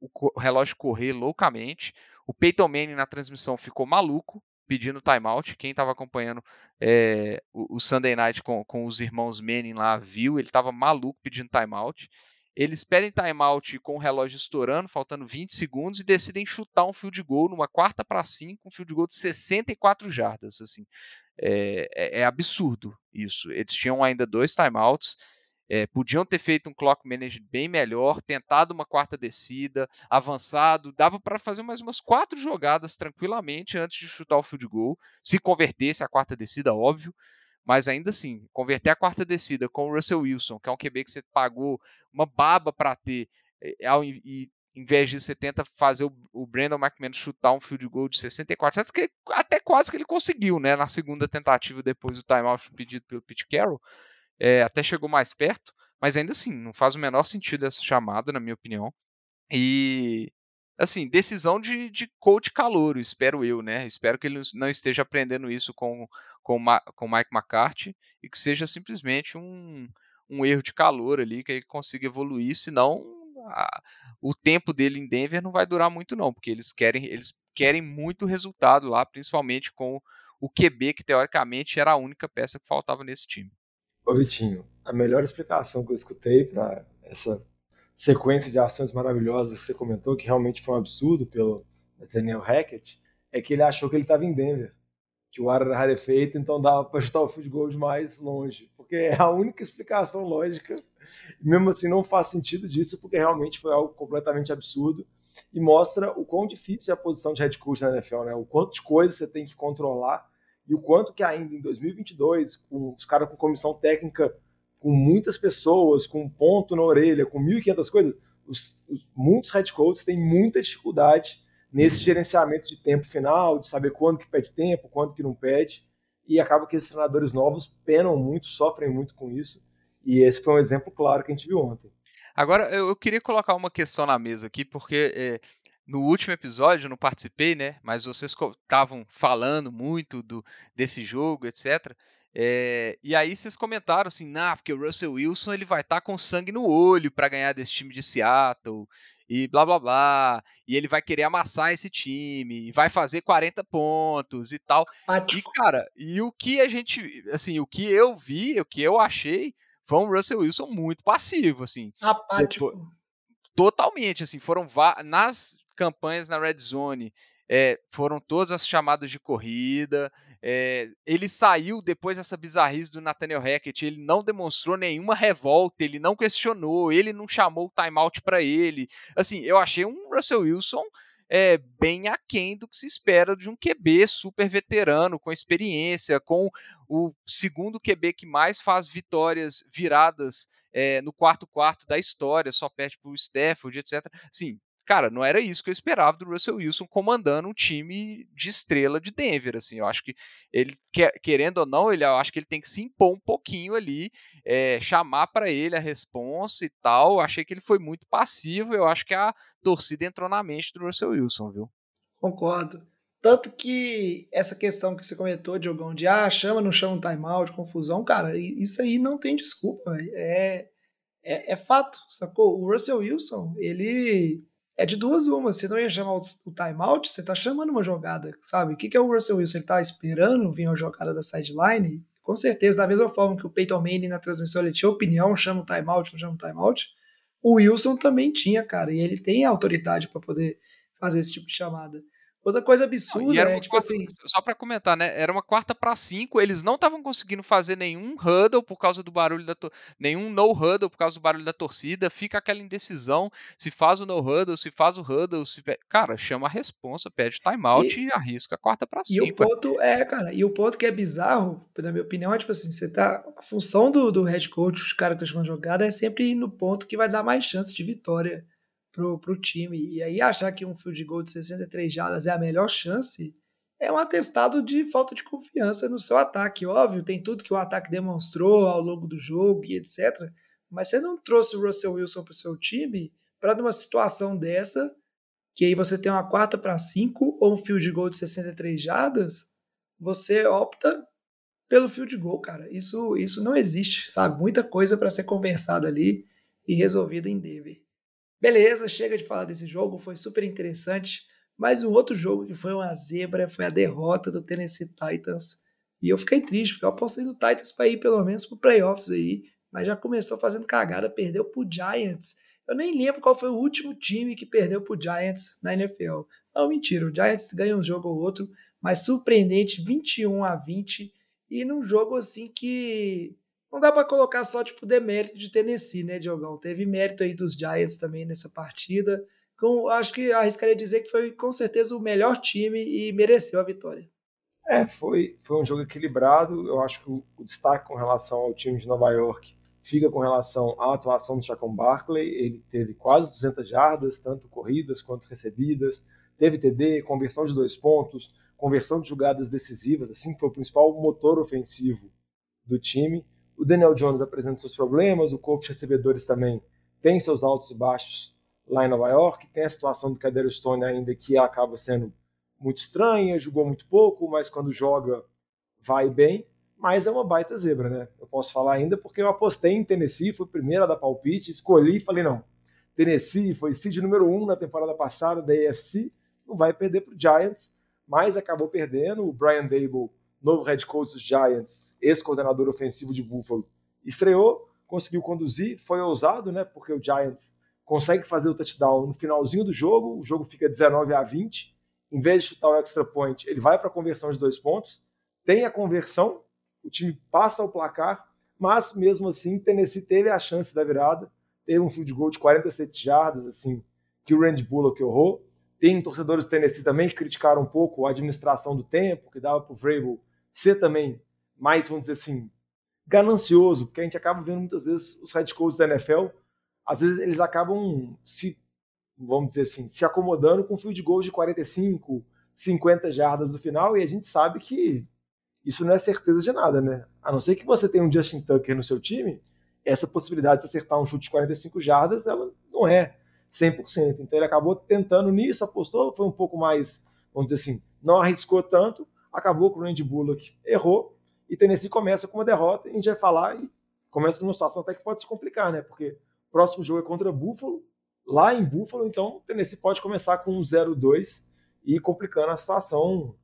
o relógio correr loucamente. O Peyton Manning na transmissão ficou maluco, pedindo timeout. Quem estava acompanhando é, o, Sunday Night com, com, os irmãos Manning lá viu, ele estava maluco pedindo timeout. Eles pedem timeout com o relógio estourando, faltando 20 segundos, e decidem chutar um field goal numa quarta para 5, um field goal de 64 jardas. Assim, é, é, é absurdo isso. Eles tinham ainda dois timeouts. É, podiam ter feito um clock management bem melhor, tentado uma quarta descida, avançado, dava para fazer mais umas quatro jogadas tranquilamente antes de chutar o field goal, se convertesse a quarta descida, óbvio, mas ainda assim, converter a quarta descida com o Russell Wilson, que é um QB que você pagou uma baba para ter, e, e em vez disso você fazer o, Brandon McManus chutar um field goal de 64 certos, que até quase que ele conseguiu, né, na segunda tentativa depois do timeout pedido pelo Pete Carroll, é, até chegou mais perto, mas ainda assim, não faz o menor sentido essa chamada, na minha opinião. E, assim, decisão de, de coach calouro, espero eu, né? Espero que ele não esteja aprendendo isso com com com Mike McCarthy e que seja simplesmente um, um erro de calor ali, que ele consiga evoluir, senão a, o tempo dele em Denver não vai durar muito não, porque eles querem eles querem muito resultado lá, principalmente com o QB que teoricamente era a única peça que faltava nesse time. Ô Vitinho, a melhor explicação que eu escutei para essa sequência de ações maravilhosas que você comentou, que realmente foi um absurdo pelo Nathaniel Hackett, é que ele achou que ele estava em Denver, que o ar era rarefeito, então dava para chutar o field goal de mais longe, porque é a única explicação lógica. Mesmo assim, não faz sentido disso, porque realmente foi algo completamente absurdo e mostra o quão difícil é a posição de head coach na NFL, né? O quanto de coisas você tem que controlar e o quanto que ainda em 2022, com os caras com comissão técnica, com muitas pessoas, com um ponto na orelha, com 1.500 coisas, os, os, muitos head coaches têm muita dificuldade nesse gerenciamento de tempo final, de saber quando que pede tempo, quando que não pede, e acaba que esses treinadores novos penam muito, sofrem muito com isso, e esse foi um exemplo claro que a gente viu ontem. Agora, eu, queria colocar uma questão na mesa aqui, porque é, no último episódio, eu não participei, né? Mas vocês estavam falando muito do, desse jogo, etc. É, e aí vocês comentaram assim, nah, porque o Russell Wilson ele vai estar tá com sangue no olho para ganhar desse time de Seattle e blá blá blá, e ele vai querer amassar esse time, e vai fazer 40 pontos e tal. E cara, e o que a gente, assim, o que eu vi, o que eu achei, foi um Russell Wilson muito passivo, assim. Apático. Depois, totalmente, assim, foram nas campanhas na Red Zone, é, foram todas as chamadas de corrida. É, ele saiu depois dessa bizarrice do Nathaniel Hackett. Ele não demonstrou nenhuma revolta, ele não questionou, ele não chamou o timeout para ele. Assim, eu achei um Russell Wilson é, bem aquém do que se espera de um QB super veterano, com experiência, com o segundo QB que mais faz vitórias viradas é, no quarto quarto da história, só perde para o Stafford, etc. Sim, cara, não era isso que eu esperava do Russell Wilson comandando um time de estrela de Denver, assim, eu acho que ele, querendo ou não, ele, eu acho que ele tem que se impor um pouquinho ali, é, chamar para ele a responsa e tal, eu achei que ele foi muito passivo, eu acho que a torcida entrou na mente do Russell Wilson, viu? Concordo. Tanto que essa questão que você comentou, Diogão, de ah, chama, não chama um timeout, confusão, cara, isso aí não tem desculpa. É, é, é fato, sacou? O Russell Wilson, ele é de duas uma. Você não ia chamar o, timeout, você tá chamando uma jogada, sabe? O que, que é o Russell Wilson? Ele tá esperando vir uma jogada da sideline? Com certeza, da mesma forma que o Peyton Manning na transmissão ele tinha opinião, chama o timeout, não chama o timeout. O Wilson também tinha, cara, e ele tem autoridade para poder fazer esse tipo de chamada. Outra coisa absurda é, tipo quarta, assim. Só para comentar, né? Era uma quarta para cinco, eles não estavam conseguindo fazer nenhum huddle por causa do barulho da nenhum no huddle por causa do barulho da torcida, fica aquela indecisão, se faz o no huddle, se faz o huddle, se cara, chama a responsa, pede timeout e, e arrisca a quarta para cinco. E o ponto é, cara, e o ponto que é bizarro, na minha opinião, é tipo assim, você tá a função do, do head coach, os caras que estão jogada é sempre ir no ponto que vai dar mais chance de vitória pro, pro time. E aí achar que um field goal de 63 jardas é a melhor chance é um atestado de falta de confiança no seu ataque. Óbvio, tem tudo que o ataque demonstrou ao longo do jogo e etc. Mas você não trouxe o Russell Wilson para o seu time para numa situação dessa, que aí você tem uma quarta para cinco ou um field goal de 63 jardas, você opta pelo field goal, cara. Isso, isso não existe, sabe? Muita coisa para ser conversada ali e resolvida em Denver. Beleza, chega de falar desse jogo, foi super interessante. Mas um outro jogo que foi uma zebra foi a derrota do Tennessee Titans. E eu fiquei triste, porque eu apostei no Titans para ir pelo menos para playoffs aí. Mas já começou fazendo cagada, perdeu pro Giants. Eu nem lembro qual foi o último time que perdeu pro Giants na NFL. Não, mentira, o Giants ganha um jogo ou outro, mas surpreendente, 21 a 20. E num jogo assim que não dá para colocar só tipo demérito de Tennessee, né, Diogão? Teve mérito aí dos Giants também nessa partida. Com, acho que arriscaria dizer que foi com certeza o melhor time e mereceu a vitória. É, foi, foi um jogo equilibrado. Eu acho que o, destaque com relação ao time de Nova York fica com relação à atuação do Chacon Barkley. Ele teve quase 200 jardas, tanto corridas quanto recebidas. Teve TD, conversão de dois pontos, conversão de jogadas decisivas, assim, foi o principal motor ofensivo do time. O Daniel Jones apresenta seus problemas, o corpo de recebedores também tem seus altos e baixos lá em Nova York, tem a situação do Cadero Stone ainda que acaba sendo muito estranha, jogou muito pouco, mas quando joga vai bem, mas é uma baita zebra, né? Eu posso falar ainda porque eu apostei em Tennessee, fui primeira da palpite, escolhi e falei, não, Tennessee foi seed número um na temporada passada da AFC, não vai perder para o Giants, mas acabou perdendo, o Brian Dable novo head coach dos Giants, ex-coordenador ofensivo de Buffalo, estreou, conseguiu conduzir, foi ousado, né? Porque o Giants consegue fazer o touchdown no finalzinho do jogo, o jogo fica 19 a 20. Em vez de chutar o extra point, ele vai para a conversão de dois pontos, tem a conversão, o time passa o placar, mas mesmo assim Tennessee teve a chance da virada, teve um field goal de 47 jardas, assim, que o Randy Bullock errou. Tem torcedores do Tennessee também que criticaram um pouco a administração do tempo, que dava para o Vrabel ser também mais, vamos dizer assim, ganancioso, porque a gente acaba vendo muitas vezes os head coaches da NFL, às vezes eles acabam se, vamos dizer assim, se acomodando com de gols de 45, 50 jardas no final, e a gente sabe que isso não é certeza de nada, né? A não ser que você tenha um Justin Tucker no seu time, essa possibilidade de acertar um chute de 45 jardas, ela não é 100%. Então ele acabou tentando nisso, apostou, foi um pouco mais, vamos dizer assim, não arriscou tanto, acabou com o Randy Bullock, errou, e Tennessee começa com uma derrota, e a gente vai falar e começa numa situação até que pode se complicar, né? Porque o próximo jogo é contra Buffalo, lá em Buffalo, então Tennessee pode começar com um 0-2 e complicando a situação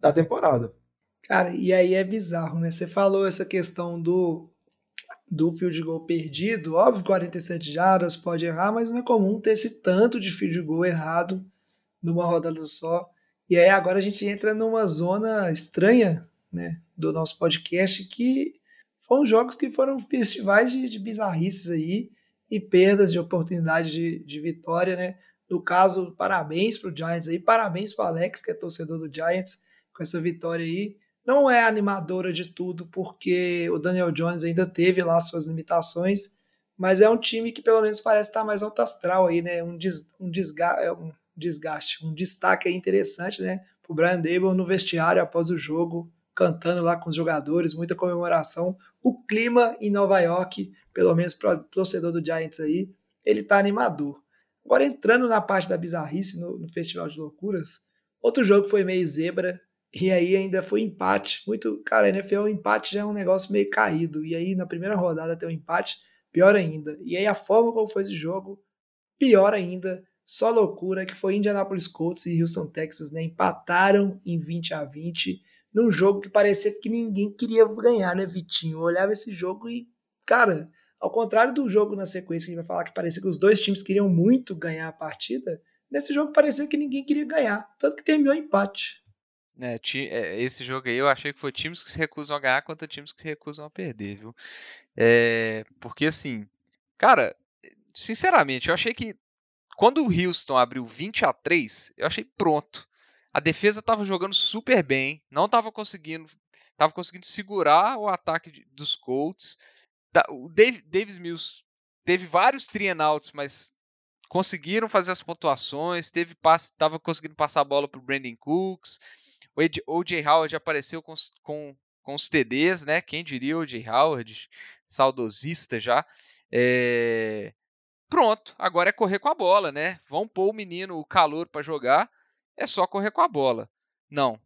da temporada. Cara, e aí é bizarro, né? Você falou essa questão do do field goal perdido, óbvio, 47 jardas pode errar, mas não é comum ter esse tanto de field goal errado numa rodada só. E aí agora a gente entra numa zona estranha, né, do nosso podcast que foram jogos que foram festivais de, de bizarrices aí e perdas de oportunidade de, de vitória, né? No caso, parabéns para o Giants aí, parabéns para Alex, que é torcedor do Giants, com essa vitória aí. Não é animadora de tudo, porque o Daniel Jones ainda teve lá suas limitações, mas é um time que pelo menos parece estar mais alto astral aí, né? Um, des, um, desga, é um desgaste, um destaque interessante, né? Para o Brian Dable no vestiário após o jogo, cantando lá com os jogadores, muita comemoração. O clima em Nova York, pelo menos para o torcedor do Giants aí, ele tá animador. Agora entrando na parte da bizarrice no, no Festival de Loucuras, outro jogo foi meio zebra, e aí ainda foi empate. Muito, cara, NFL empate já é um negócio meio caído. E aí na primeira rodada tem um empate, pior ainda. E aí a forma como foi esse jogo, pior ainda. Só loucura que foi Indianapolis Colts e Houston Texas, né? Empataram em 20 a 20 num jogo que parecia que ninguém queria ganhar, né, Vitinho? Eu olhava esse jogo e, cara, ao contrário do jogo na sequência que a gente vai falar que parecia que os dois times queriam muito ganhar a partida, nesse jogo parecia que ninguém queria ganhar, tanto que terminou empate. É, esse jogo aí eu achei que foi times que se recusam a ganhar contra times que se recusam a perder, viu? É, porque assim, cara, sinceramente, eu achei que quando o Houston abriu 20 a 3, eu achei pronto. A defesa estava jogando super bem, não estava conseguindo, tava conseguindo segurar o ataque dos Colts. O Davis Mills teve vários three and outs, mas conseguiram fazer as pontuações, teve passe, estava conseguindo passar a bola para o Brandon Cooks. O O.J. Howard apareceu com, com, com os TDs, né? Quem diria O.J. Howard, saudosista já. É... Pronto, agora é correr com a bola, né? Vão pôr o menino, o calor para jogar, é só correr com a bola. Não,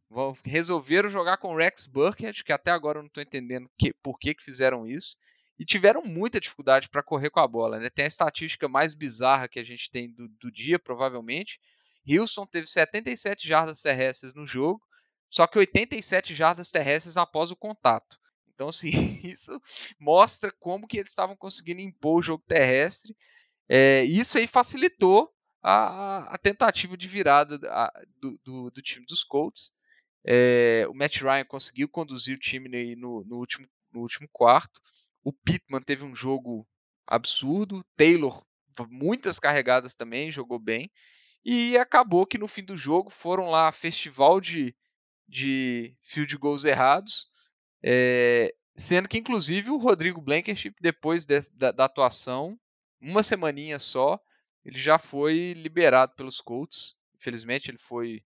resolveram jogar com o Rex Burkhead, que até agora eu não estou entendendo que, por que, que fizeram isso. E tiveram muita dificuldade para correr com a bola. Né? Tem a estatística mais bizarra que a gente tem do, do dia, provavelmente. Houston teve 77 jardas terrestres no jogo só que 87 jardas terrestres após o contato. Então, assim, isso mostra como que eles estavam conseguindo impor o jogo terrestre. É, isso aí facilitou a, a tentativa de virada a, do, do, do, time dos Colts. É, o Matt Ryan conseguiu conduzir o time no, no, último, no último quarto. O Pittman teve um jogo absurdo. Taylor, muitas carregadas também, jogou bem. E acabou que no fim do jogo foram lá festival de, de field goals errados, é, sendo que inclusive o Rodrigo Blankenship, depois de, da, da, atuação, uma semaninha só, ele já foi liberado pelos Colts. Infelizmente ele foi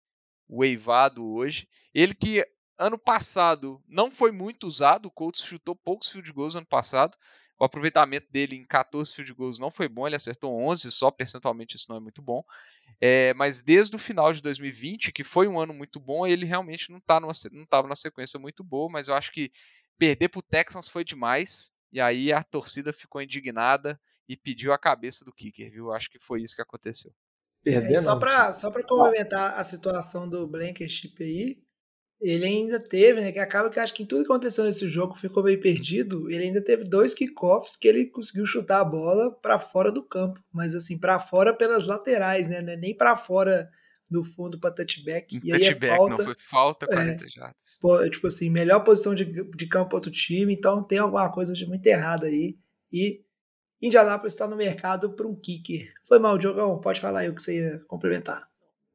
waivado hoje. Ele que ano passado não foi muito usado, o Colts chutou poucos field goals ano passado. O aproveitamento dele em 14 field goals não foi bom, ele acertou 11 só, percentualmente isso não é muito bom. É, mas desde o final de 2020, que foi um ano muito bom, ele realmente não tá estava na sequência muito boa, mas eu acho que perder para o Texans foi demais, e aí a torcida ficou indignada e pediu a cabeça do kicker, viu? Acho que foi isso que aconteceu. É, só para só complementar a situação do Blankenship aí, ele ainda teve, né? Que acaba que acho que tudo que aconteceu nesse jogo ficou meio perdido. Ele ainda teve dois kickoffs que ele conseguiu chutar a bola para fora do campo, mas assim, para fora pelas laterais, né? É nem para fora do fundo para touchback. Um e aí é falta, não foi falta 40 é, jardas. Tipo assim, melhor posição de, de campo outro time, então tem alguma coisa de muito errada aí. E Indianapolis está no mercado para um kicker. Foi mal, Diogão, pode falar aí o que você ia complementar.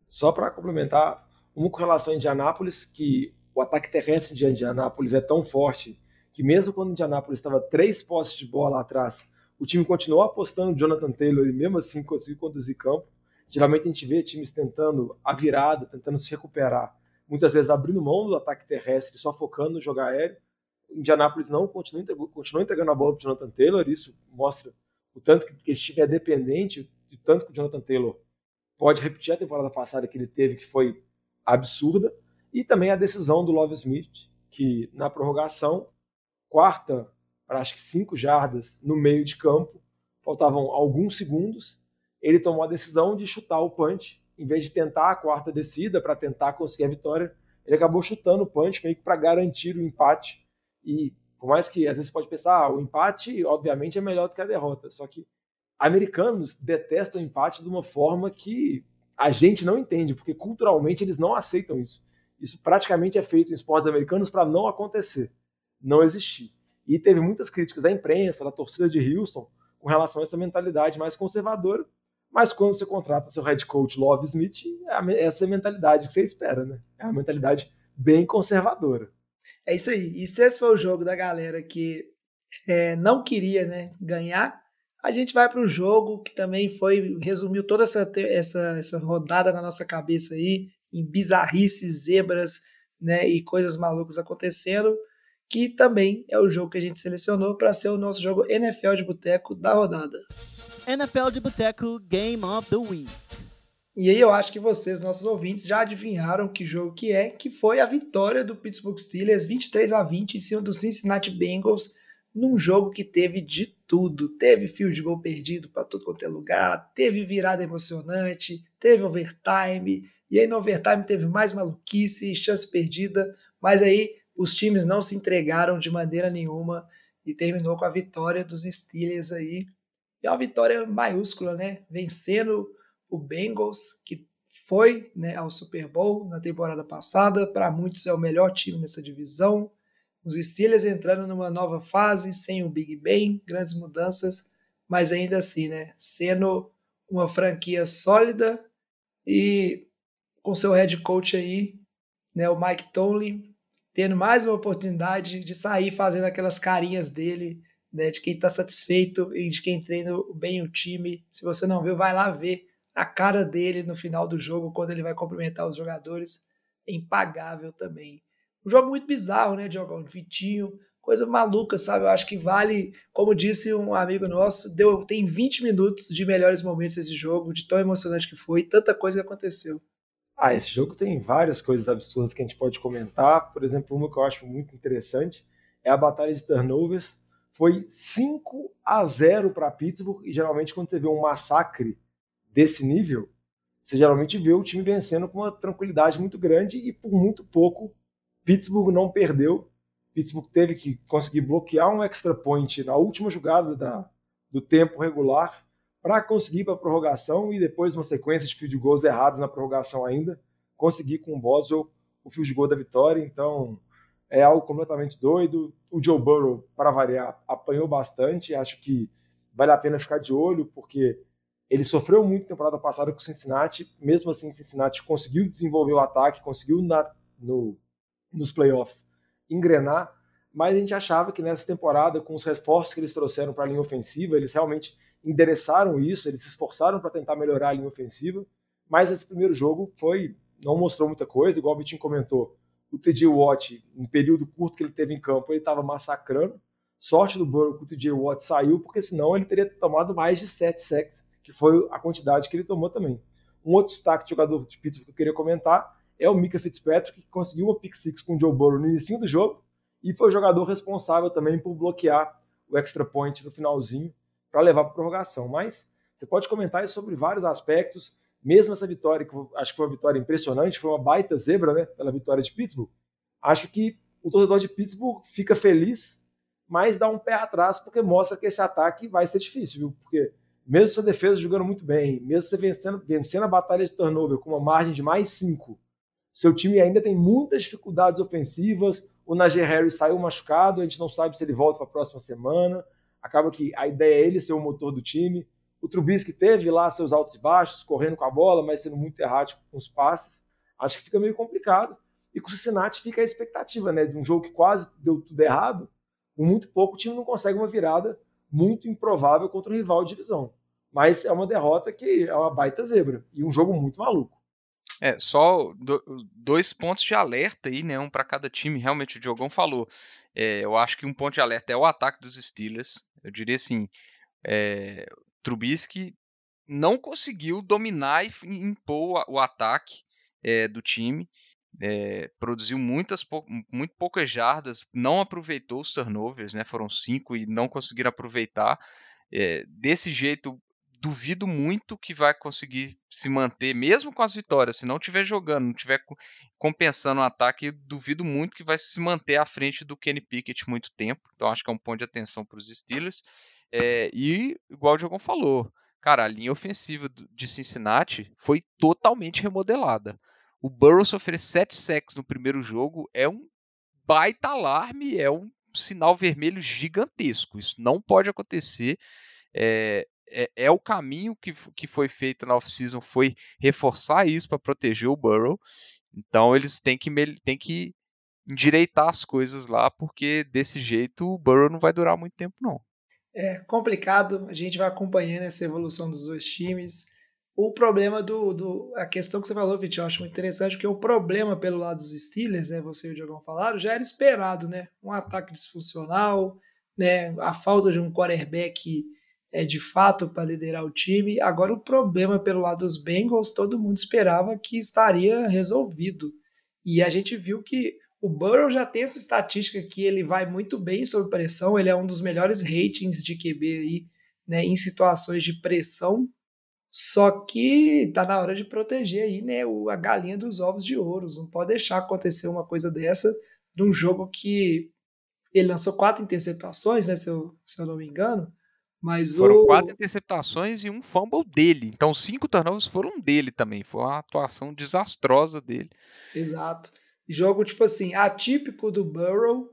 Só para complementar, uma com relação a Indianápolis, que o ataque terrestre de Indianápolis é tão forte que mesmo quando Indianápolis estava três postes de bola atrás, o time continuou apostando no Jonathan Taylor e mesmo assim conseguiu conduzir campo. Geralmente a gente vê times tentando a virada, tentando se recuperar, muitas vezes abrindo mão do ataque terrestre, só focando no jogo aéreo. Indianápolis não continua, continua entregando a bola para Jonathan Taylor, isso mostra o tanto que esse time é dependente de tanto que o Jonathan Taylor pode repetir a temporada passada que ele teve, que foi absurda, e também a decisão do Love Smith, que na prorrogação, quarta para acho que cinco jardas no meio de campo, faltavam alguns segundos, ele tomou a decisão de chutar o punch, em vez de tentar a quarta descida para tentar conseguir a vitória, ele acabou chutando o punch meio que para garantir o empate. E por mais que às vezes pode pensar, ah, o empate obviamente é melhor do que a derrota, só que americanos detestam o empate de uma forma que a gente não entende, porque culturalmente eles não aceitam isso. Isso praticamente é feito em esportes americanos para não acontecer, não existir. E teve muitas críticas da imprensa, da torcida de Houston, com relação a essa mentalidade mais conservadora. Mas quando você contrata seu head coach Love Smith, é essa é mentalidade que você espera, né? É uma mentalidade bem conservadora. É isso aí. E se esse foi o jogo da galera que é, não queria né, ganhar, a gente vai para o jogo que também foi resumiu toda essa, essa, essa rodada na nossa cabeça aí, em bizarrices, zebras né, e coisas malucas acontecendo, que também é o jogo que a gente selecionou para ser o nosso jogo NFL de boteco da rodada. NFL de Boteco Game of the Week. E aí eu acho que vocês, nossos ouvintes, já adivinharam que jogo que é, que foi a vitória do Pittsburgh Steelers 23 a 20 em cima do Cincinnati Bengals, num jogo que teve de tudo. Teve field goal perdido para tudo quanto é lugar, teve virada emocionante, teve overtime, e aí no overtime teve mais maluquice, chance perdida, mas aí os times não se entregaram de maneira nenhuma e terminou com a vitória dos Steelers aí. E é uma vitória maiúscula, né? Vencendo o Bengals, que foi né, ao Super Bowl na temporada passada. Para muitos é o melhor time nessa divisão. Os Steelers entrando numa nova fase, sem o Big Ben, grandes mudanças, mas ainda assim, né? Sendo uma franquia sólida e com seu head coach aí, né, o Mike Tomlin, tendo mais uma oportunidade de sair fazendo aquelas carinhas dele, né, de quem está satisfeito e de quem treina bem o time. Se você não viu, vai lá ver a cara dele no final do jogo, quando ele vai cumprimentar os jogadores, é impagável também. Um jogo muito bizarro, né, Diogão? Vitinho, coisa maluca, sabe? Eu acho que vale, como disse um amigo nosso, deu, tem 20 minutos de melhores momentos esse jogo, de tão emocionante que foi, tanta coisa que aconteceu. Ah, esse jogo tem várias coisas absurdas que a gente pode comentar. Por exemplo, uma que eu acho muito interessante é a batalha de turnovers. Foi 5 a 0 para Pittsburgh, e geralmente quando você vê um massacre desse nível, você geralmente vê o time vencendo com uma tranquilidade muito grande e por muito pouco Pittsburgh não perdeu. Pittsburgh teve que conseguir bloquear um extra point na última jogada da, do tempo regular para conseguir para a prorrogação e depois uma sequência de field goals errados na prorrogação ainda, conseguir com o Boswell o field goal da vitória. Então é algo completamente doido. O Joe Burrow, para variar, apanhou bastante. Acho que vale a pena ficar de olho, porque ele sofreu muito na temporada passada com o Cincinnati, mesmo assim, Cincinnati conseguiu desenvolver o ataque, conseguiu na, no, nos playoffs engrenar, mas a gente achava que nessa temporada, com os reforços que eles trouxeram para a linha ofensiva, eles realmente endereçaram isso, eles se esforçaram para tentar melhorar a linha ofensiva, mas esse primeiro jogo foi não mostrou muita coisa, igual o Vitinho comentou. O TJ Watt, em período curto que ele teve em campo, ele estava massacrando. Sorte do Burrow que o TJ Watt saiu, porque senão ele teria tomado mais de 7 sacks que foi a quantidade que ele tomou também. Um outro destaque de jogador de Pittsburgh que eu queria comentar é o Mika Fitzpatrick, que conseguiu uma pick six com o Joe Burrow no início do jogo e foi o jogador responsável também por bloquear o extra point no finalzinho para levar para prorrogação. Mas você pode comentar sobre vários aspectos, mesmo essa vitória, que acho que foi uma vitória impressionante, foi uma baita zebra né, pela vitória de Pittsburgh. Acho que o torcedor de Pittsburgh fica feliz, mas dá um pé atrás porque mostra que esse ataque vai ser difícil, viu? Porque mesmo sua defesa jogando muito bem, mesmo você vencendo, vencendo a batalha de turnover com uma margem de mais 5, seu time ainda tem muitas dificuldades ofensivas. O Najee Harris saiu machucado, a gente não sabe se ele volta para a próxima semana. Acaba que a ideia é ele ser o motor do time. O Trubisky teve lá seus altos e baixos, correndo com a bola, mas sendo muito errático com os passes. Acho que fica meio complicado. E com o Cincinnati fica a expectativa, né? De um jogo que quase deu tudo errado. Com muito pouco, o time não consegue uma virada muito improvável contra um rival de divisão. Mas é uma derrota que é uma baita zebra e um jogo muito maluco. É, só do, dois pontos de alerta aí, né? Um para cada time. Realmente, o Diogão falou. É, eu acho que um ponto de alerta é o ataque dos Steelers. Eu diria assim: é, Trubisky não conseguiu dominar e impor o ataque é, do time. É, produziu muitas muito poucas jardas, não aproveitou os turnovers, né? Foram cinco e não conseguiram aproveitar. É, desse jeito, duvido muito que vai conseguir se manter, mesmo com as vitórias. Se não estiver jogando, não estiver compensando o ataque, duvido muito que vai se manter à frente do Kenny Pickett muito tempo. Então acho que é um ponto de atenção para os Steelers. É, e, igual o Diogão falou, cara, a linha ofensiva de Cincinnati foi totalmente remodelada. O Burrow sofrer 7 sacks no primeiro jogo é um baita alarme, é um sinal vermelho gigantesco. Isso não pode acontecer. É, é, é, o caminho que, que foi feito na off-season, foi reforçar isso para proteger o Burrow. Então eles têm que, têm que endireitar as coisas lá, porque desse jeito o Burrow não vai durar muito tempo, não. É complicado, a gente vai acompanhando essa evolução dos dois times. O problema do, do. A questão que você falou, Vitinho, eu acho muito interessante, porque o problema pelo lado dos Steelers, né? Você e o Diogão falaram, já era esperado, né? Um ataque disfuncional, né? A falta de um quarterback é, de fato para liderar o time. Agora, o problema pelo lado dos Bengals, todo mundo esperava que estaria resolvido. E a gente viu que o Burrow já tem essa estatística que ele vai muito bem sob pressão, ele é um dos melhores ratings de QB aí, né, em situações de pressão. Só que tá na hora de proteger aí, né, o, a galinha dos ovos de ouro. Não pode deixar acontecer uma coisa dessa num jogo que ele lançou quatro interceptações, né, se eu, se eu não me engano. Mas foram o... quatro interceptações e um fumble dele. Então, cinco turnovers foram dele também. Foi uma atuação desastrosa dele. Exato. Jogo, tipo assim, atípico do Burrow.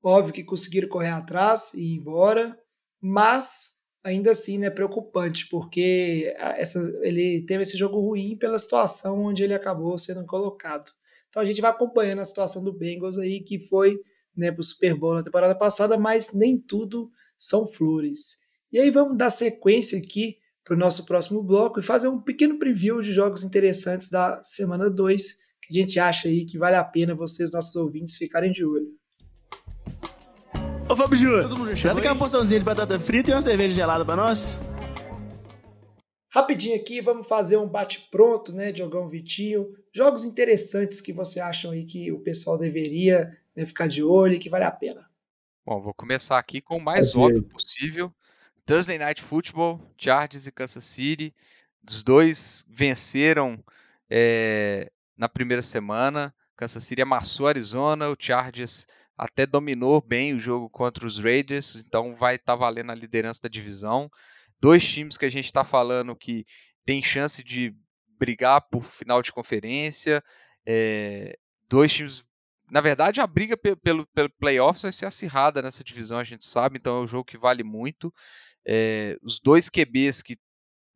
Óbvio que conseguiram correr atrás e ir embora. Mas, ainda assim, né, preocupante, porque essa, ele teve esse jogo ruim pela situação onde ele acabou sendo colocado. Então, a gente vai acompanhando a situação do Bengals aí, que foi né, para o Super Bowl na temporada passada, mas nem tudo são flores. E aí vamos dar sequência aqui para o nosso próximo bloco e fazer um pequeno preview de jogos interessantes da semana 2, que a gente acha aí que vale a pena vocês, nossos ouvintes, ficarem de olho. Fábio Júnior, traz aqui uma porçãozinha de batata frita e uma cerveja gelada para nós. Rapidinho aqui, vamos fazer um bate-pronto, né, Diogão Vitinho. Jogos interessantes que você acham aí que o pessoal deveria né, ficar de olho e que vale a pena. Bom, vou começar aqui com o mais óbvio possível. Thursday Night Football, Chargers e Kansas City. Os dois venceram é, na primeira semana. Kansas City amassou Arizona, o Chargers até dominou bem o jogo contra os Raiders, então vai estar tá valendo a liderança da divisão. Dois times que a gente está falando que tem chance de brigar por final de conferência. É, dois times. Na verdade, a briga pelo, pelo playoffs vai ser acirrada nessa divisão, a gente sabe, então é um jogo que vale muito. É, os dois QBs que,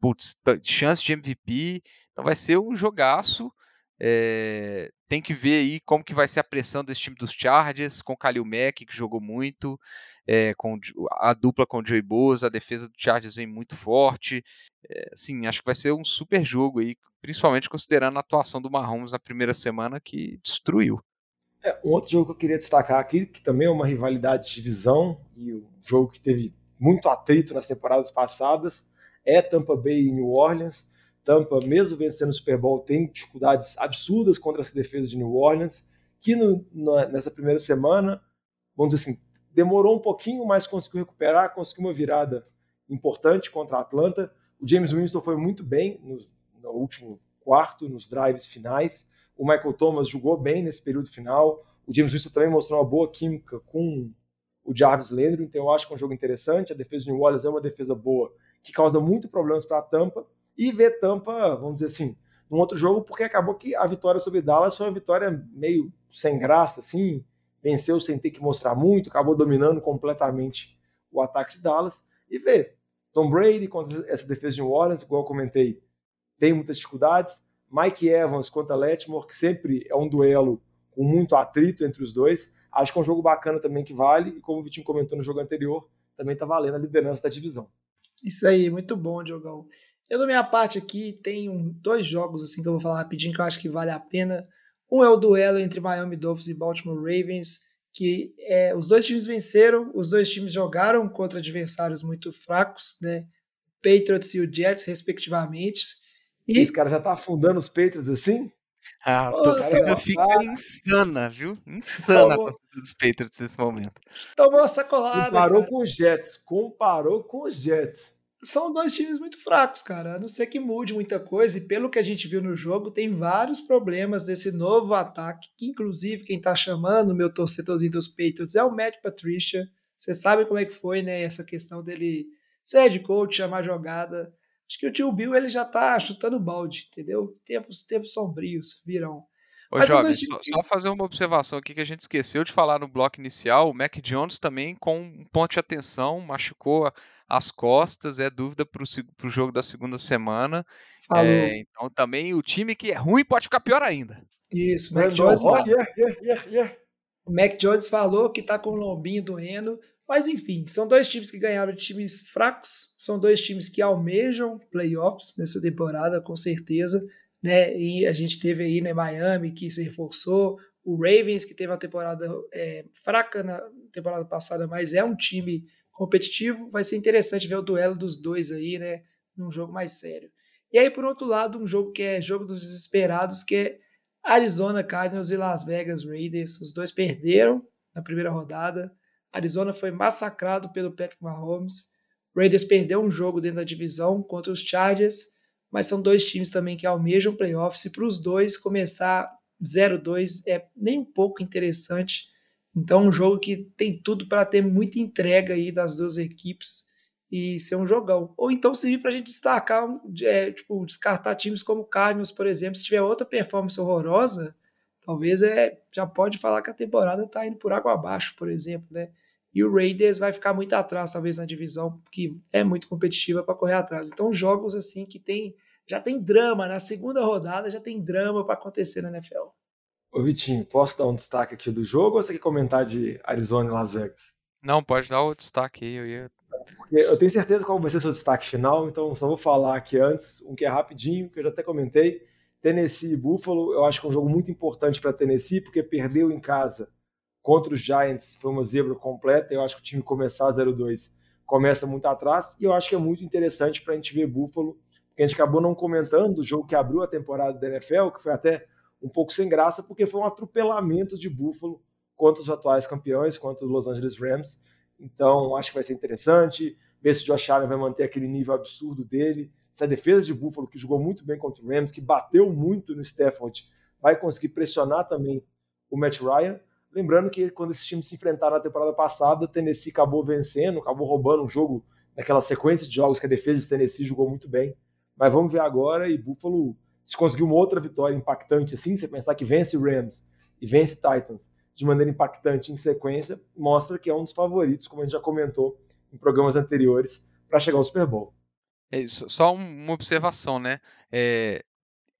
putz, chance de MVP, então vai ser um jogaço. É, tem que ver aí como que vai ser a pressão desse time dos Chargers, com Khalil Mack, que jogou muito, é, com a dupla com o Joey Bosa, a defesa do Chargers vem muito forte. É, acho que vai ser um super jogo aí, principalmente considerando a atuação do Mahomes na primeira semana, que destruiu. É, um outro jogo que eu queria destacar aqui, que também é uma rivalidade de divisão, e um jogo que teve muito atrito nas temporadas passadas, é Tampa Bay e New Orleans. Tampa, mesmo vencendo o Super Bowl, tem dificuldades absurdas contra essa defesa de New Orleans, que no, no, nessa primeira semana, vamos dizer assim, demorou um pouquinho, mas conseguiu recuperar, conseguiu uma virada importante contra a Atlanta. O James Winston foi muito bem no, no último quarto, nos drives finais. O Michael Thomas jogou bem nesse período final. O James Winston também mostrou uma boa química com o Jarvis Landry, então eu acho que é um jogo interessante. A defesa de New Orleans é uma defesa boa, que causa muito problemas para a Tampa. E ver Tampa, vamos dizer assim, num outro jogo, porque acabou que a vitória sobre Dallas foi uma vitória meio sem graça, assim, venceu sem ter que mostrar muito, acabou dominando completamente o ataque de Dallas. E ver Tom Brady contra essa defesa de New Orleans, igual eu comentei, tem muitas dificuldades. Mike Evans contra Letmore, que sempre é um duelo com muito atrito entre os dois. Acho que é um jogo bacana também que vale, e como o Vitinho comentou no jogo anterior, também está valendo a liderança da divisão. Isso aí, muito bom, Diogão. Eu, da minha parte aqui, tenho dois jogos assim que eu vou falar rapidinho que eu acho que vale a pena. Um é o duelo entre Miami Dolphins e Baltimore Ravens, que é, os dois times venceram, os dois times jogaram contra adversários muito fracos, né? Patriots e o Jets, respectivamente. E Esse cara já tá afundando os Patriots assim? A Ô, torcida fica insana, viu? Insana a Tomou. torcida dos Patriots nesse momento. tomou uma sacolada. Comparou cara. com os Jets. Comparou com os Jets. São dois times muito fracos, cara. A não ser que mude muita coisa. E pelo que a gente viu no jogo, tem vários problemas desse novo ataque. Que inclusive quem tá chamando o meu torcedorzinho dos Patriots é o Matt Patricia. Você sabe como é que foi, né? Essa questão dele ser head coach, chamar jogada. Acho que o tio Bill ele já tá chutando balde, entendeu? Tempos, tempos sombrios virão. Ô, Mas Jovem, só, só fazer uma observação aqui que a gente esqueceu de falar no bloco inicial. O Mac Jones também, com um ponto de atenção, machucou a- as costas, é dúvida para o jogo da segunda semana. Falou. É, então também o time que é ruim pode ficar pior ainda. Isso, o Mac Jones, yeah, yeah, yeah, yeah. o Mac Jones falou que tá com o lombinho doendo. Mas enfim, são dois times que ganharam de times fracos, são dois times que almejam playoffs nessa temporada, com certeza. Né? E a gente teve aí né, Miami que se reforçou, o Ravens que teve uma temporada é, fraca na temporada passada, mas é um time competitivo. Vai ser interessante ver o duelo dos dois aí, né? Num jogo mais sério. E aí, por outro lado, um jogo que é jogo dos desesperados, que é Arizona Cardinals e Las Vegas Raiders. Os dois perderam na primeira rodada. Arizona foi massacrado pelo Patrick Mahomes. Raiders perdeu um jogo dentro da divisão contra os Chargers, mas são dois times também que almejam playoffs. E para os dois começar 0-2 é nem um pouco interessante. Então, um jogo que tem tudo para ter muita entrega aí das duas equipes e ser um jogão. Ou então servir para a gente destacar, é, tipo, descartar times como Cardinals, por exemplo, se tiver outra performance horrorosa, talvez é, já pode falar que a temporada está indo por água abaixo, por exemplo, né? E o Raiders vai ficar muito atrás, talvez, na divisão, que é muito competitiva para correr atrás. Então, jogos assim que tem, já tem drama, na segunda rodada já tem drama para acontecer na NFL. Ô Vitinho, posso dar um destaque aqui do jogo ou você quer comentar de Arizona e Las Vegas? Não, pode dar o destaque aí. Eu ia... Porque eu tenho certeza qual vai ser seu destaque final, então só vou falar aqui antes, um que é rapidinho, que eu já até comentei. Tennessee e Buffalo, eu acho que é um jogo muito importante para Tennessee, porque perdeu em casa contra os Giants, foi uma zebra completa. Eu acho que o time começar 0-2 começa muito atrás, e eu acho que é muito interessante para a gente ver Buffalo, porque a gente acabou não comentando o jogo que abriu a temporada da NFL, que foi até um pouco sem graça, porque foi um atropelamento de Buffalo contra os atuais campeões, contra os Los Angeles Rams. Então, acho que vai ser interessante ver se o Josh Allen vai manter aquele nível absurdo dele, se a defesa de Buffalo, que jogou muito bem contra o Rams, que bateu muito no Stafford, vai conseguir pressionar também o Matt Ryan. Lembrando que quando esses times se enfrentaram na temporada passada, Tennessee acabou vencendo, acabou roubando um jogo naquela sequência de jogos que a defesa de Tennessee jogou muito bem. Mas vamos ver agora, e Buffalo, se conseguir uma outra vitória impactante assim, você pensar que vence Rams e vence Titans de maneira impactante em sequência, mostra que é um dos favoritos, como a gente já comentou em programas anteriores, para chegar ao Super Bowl. É isso, só um- uma observação, né? É,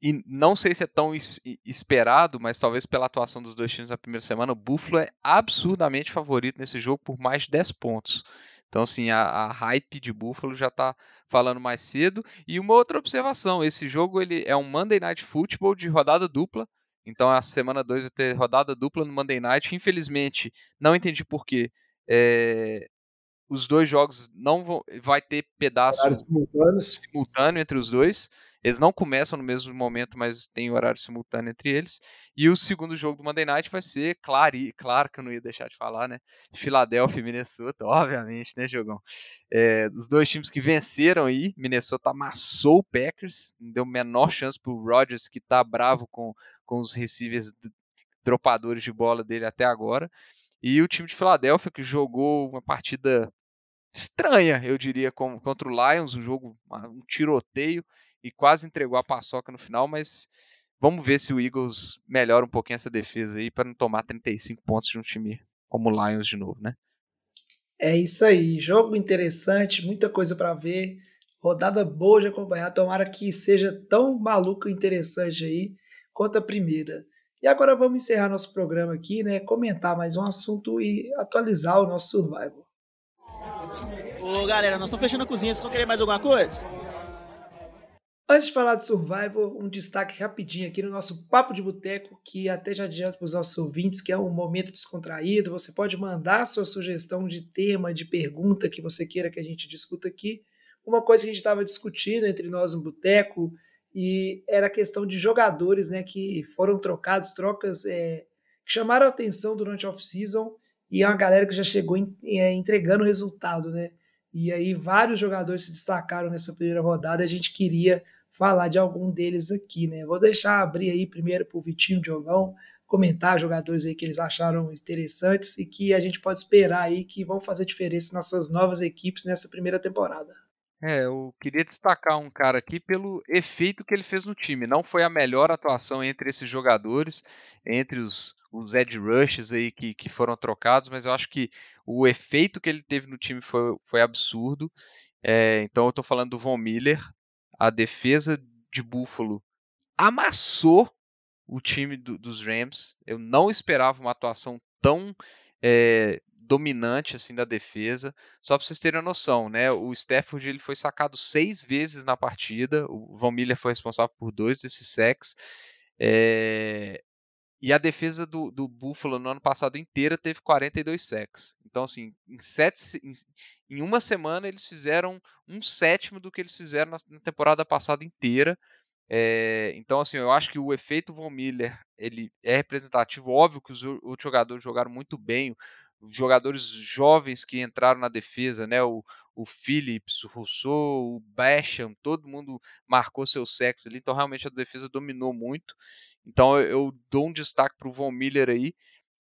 e não sei se é tão es- esperado, mas talvez pela atuação dos dois times na primeira semana, o Buffalo é absurdamente favorito nesse jogo por mais de 10 pontos. Então, assim, a, a hype de Buffalo já está falando mais cedo. E uma outra observação, esse jogo ele é um Monday Night Football de rodada dupla. Então, a semana 2 vai ter rodada dupla no Monday Night. Infelizmente, não entendi por quê. É, os dois jogos não vão, vai ter pedaço Horários simultâneos. simultâneo entre os dois. Eles não começam no mesmo momento, mas tem horário simultâneo entre eles. E o segundo jogo do Monday Night vai ser, claro, claro que eu não ia deixar de falar, né? Filadélfia e Minnesota, obviamente, né, Jogão? É, os dois times que venceram aí, Minnesota amassou o Packers, deu menor chance pro Rodgers, que tá bravo com, com os receivers dropadores de bola dele até agora. E o time de Filadélfia, que jogou uma partida estranha, eu diria, contra o Lions, um jogo, um tiroteio, e quase entregou a paçoca no final, mas vamos ver se o Eagles melhora um pouquinho essa defesa aí para não tomar 35 pontos de um time como o Lions de novo, né? É isso aí, jogo interessante, muita coisa para ver, rodada boa de acompanhar. Tomara que seja tão maluco e interessante aí quanto a primeira. E agora vamos encerrar nosso programa aqui, né? Comentar mais um assunto e atualizar o nosso survival. Ô, galera, nós estamos fechando a cozinha. Vocês vão querer mais alguma coisa? Antes de falar de Survival, um destaque rapidinho aqui no nosso Papo de Boteco, que até já adianto para os nossos ouvintes, que é um momento descontraído. Você pode mandar sua sugestão de tema, de pergunta que você queira que a gente discuta aqui uma coisa que a gente estava discutindo entre nós no boteco e era a questão de jogadores, né, que foram trocados, trocas é, que chamaram atenção durante a off-season e é uma galera que já chegou em, é, entregando resultado, né? E aí vários jogadores se destacaram nessa primeira rodada. A gente queria falar de algum deles aqui, né? Vou deixar abrir aí primeiro para o Vitinho Diogão comentar jogadores aí que eles acharam interessantes e que a gente pode esperar aí que vão fazer diferença nas suas novas equipes nessa primeira temporada. É, eu queria destacar um cara aqui pelo efeito que ele fez no time. Não foi a melhor atuação entre esses jogadores, entre os, os edge rushes aí que, que foram trocados, mas eu acho que o efeito que ele teve no time foi, foi absurdo. É, então eu estou falando do Von Miller. A defesa de Buffalo amassou o time do, dos Rams. Eu não esperava uma atuação tão é, dominante assim da defesa. Só para vocês terem uma noção, né? O Stafford ele foi sacado seis vezes na partida. O Von Miller foi responsável por dois desses sacks. É... E a defesa do, do Buffalo no ano passado inteira teve 42 sacks. Então, assim, em, sete, em, em, uma semana eles fizeram um sétimo do que eles fizeram na, na temporada passada inteira. É, então, assim, eu acho que o efeito Von Miller ele é representativo. Óbvio que os outros jogadores jogaram muito bem jogadores jovens que entraram na defesa, né? O, o Phillips, o Rousseau, o Basham, todo mundo marcou seu sexo ali, então realmente a defesa dominou muito. Então eu, dou um destaque para o Von Miller aí.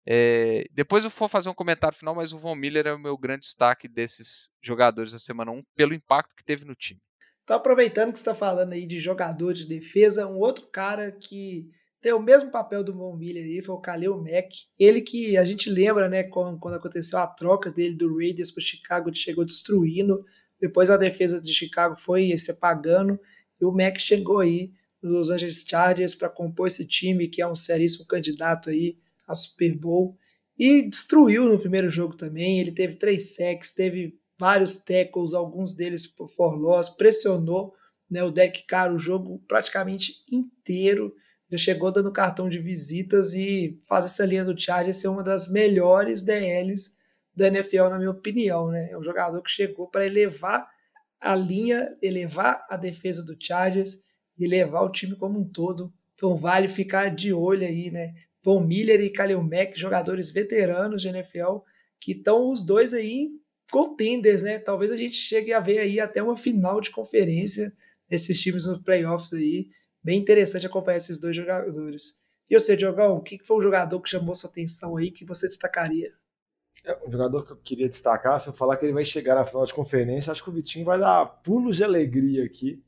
É, depois eu vou fazer um comentário final, mas o Von Miller é o meu grande destaque desses jogadores da semana 1, pelo impacto que teve no time. Então, aproveitando que você está falando aí de jogador de defesa, um outro cara que tem o mesmo papel do Von Miller ali, foi o Khalil Mack. Ele que a gente lembra, né, quando, aconteceu a troca dele do Raiders para Chicago, ele chegou destruindo. Depois a defesa de Chicago foi se apagando. E o Mack chegou aí Los Angeles Chargers para compor esse time, que é um seríssimo candidato aí a Super Bowl. E destruiu no primeiro jogo também. Ele teve três sacks, teve vários tackles, alguns deles por loss, pressionou né, o Derek Carr o jogo praticamente inteiro já chegou dando cartão de visitas e faz essa linha do Chargers ser uma das melhores DLs da NFL, na minha opinião. Né? É um jogador que chegou para elevar a linha, elevar a defesa do Chargers e levar o time como um todo. Então vale ficar de olho aí, né? Von Miller e Kalil Mack, jogadores veteranos de NFL, que estão os dois aí contenders, né? Talvez a gente chegue a ver aí até uma final de conferência desses times nos playoffs aí bem interessante acompanhar esses dois jogadores. E você, Diogão, o que foi um jogador que chamou sua atenção aí que você destacaria? É, um jogador que eu queria destacar, se eu falar que ele vai chegar na final de conferência, acho que o Vitinho vai dar pulos de alegria aqui.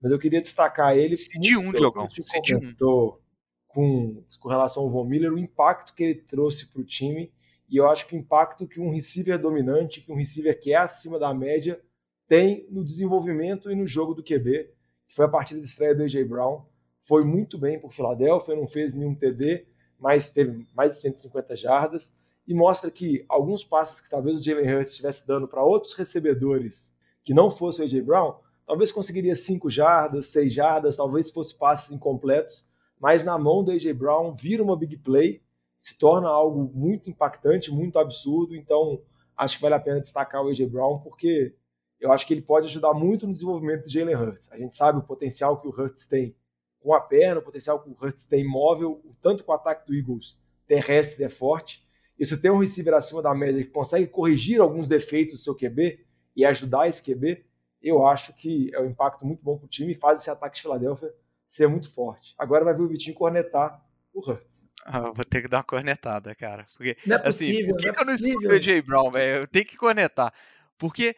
Mas eu queria destacar ele. De um, Diogão. Um. Com, com relação ao Von Miller, o impacto que ele trouxe para o time. E eu acho que o impacto que um receiver dominante, que um receiver que é acima da média, tem no desenvolvimento e no jogo do QB que foi a partida de estreia do A.J. Brown. Foi muito bem por Filadélfia, não fez nenhum TD, mas teve mais de 150 jardas e mostra que alguns passes que talvez o Jalen Hurts estivesse dando para outros recebedores que não fosse o A.J. Brown, talvez conseguiria 5 jardas, 6 jardas, talvez fosse passes incompletos, mas na mão do A.J. Brown vira uma big play, se torna algo muito impactante, muito absurdo, então acho que vale a pena destacar o A.J. Brown, porque eu acho que ele pode ajudar muito no desenvolvimento do Jalen Hurts. A gente sabe o potencial que o Hurts tem com a perna, o potencial que o Hurts tem móvel, tanto com o ataque do Eagles terrestre é forte. E você tem um receiver acima da média que consegue corrigir alguns defeitos do seu QB e ajudar esse QB, eu acho que é um impacto muito bom para o time e faz esse ataque de Filadélfia ser muito forte. Agora vai ver o Vitinho cornetar o Hurts. Ah, vou ter que dar uma cornetada, cara. Porque, não é assim, possível, assim, por que, não é que eu não possível. o J. Brown, velho? Eu tenho que cornetar. Porque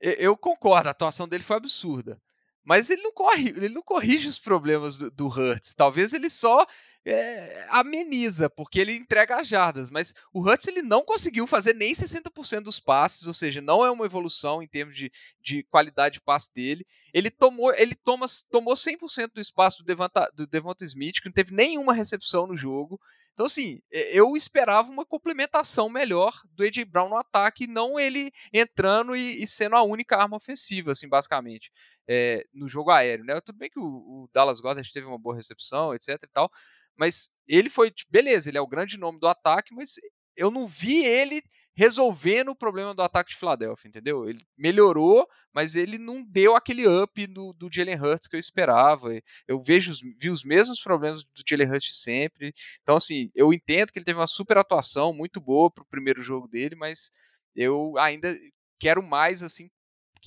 eu concordo, a atuação dele foi absurda. Mas ele não, corre, ele não corrige os problemas do, do Hurts. Talvez ele só é, ameniza, porque ele entrega as jardas. Mas o Hurts ele não conseguiu fazer nem 60% dos passes, ou seja, não é uma evolução em termos de, de qualidade de passe dele. Ele tomou, ele toma, tomou 100% do espaço do Devonta, do Devonta Smith, que não teve nenhuma recepção no jogo. Então, assim, eu esperava uma complementação melhor do A.J. Brown no ataque, não ele entrando e, e, sendo a única arma ofensiva, assim, basicamente, é, no jogo aéreo, né? Tudo bem que o, o Dallas Goddard teve uma boa recepção, etc e tal, mas ele foi, beleza, ele é o grande nome do ataque, mas eu não vi ele resolvendo o problema do ataque de Filadélfia, entendeu? Ele melhorou, mas ele não deu aquele up do, do Jalen Hurts que eu esperava. Eu vejo, vi os mesmos problemas do Jalen Hurts sempre. Então, assim, eu entendo que ele teve uma super atuação, muito boa para o primeiro jogo dele, mas eu ainda quero mais, assim,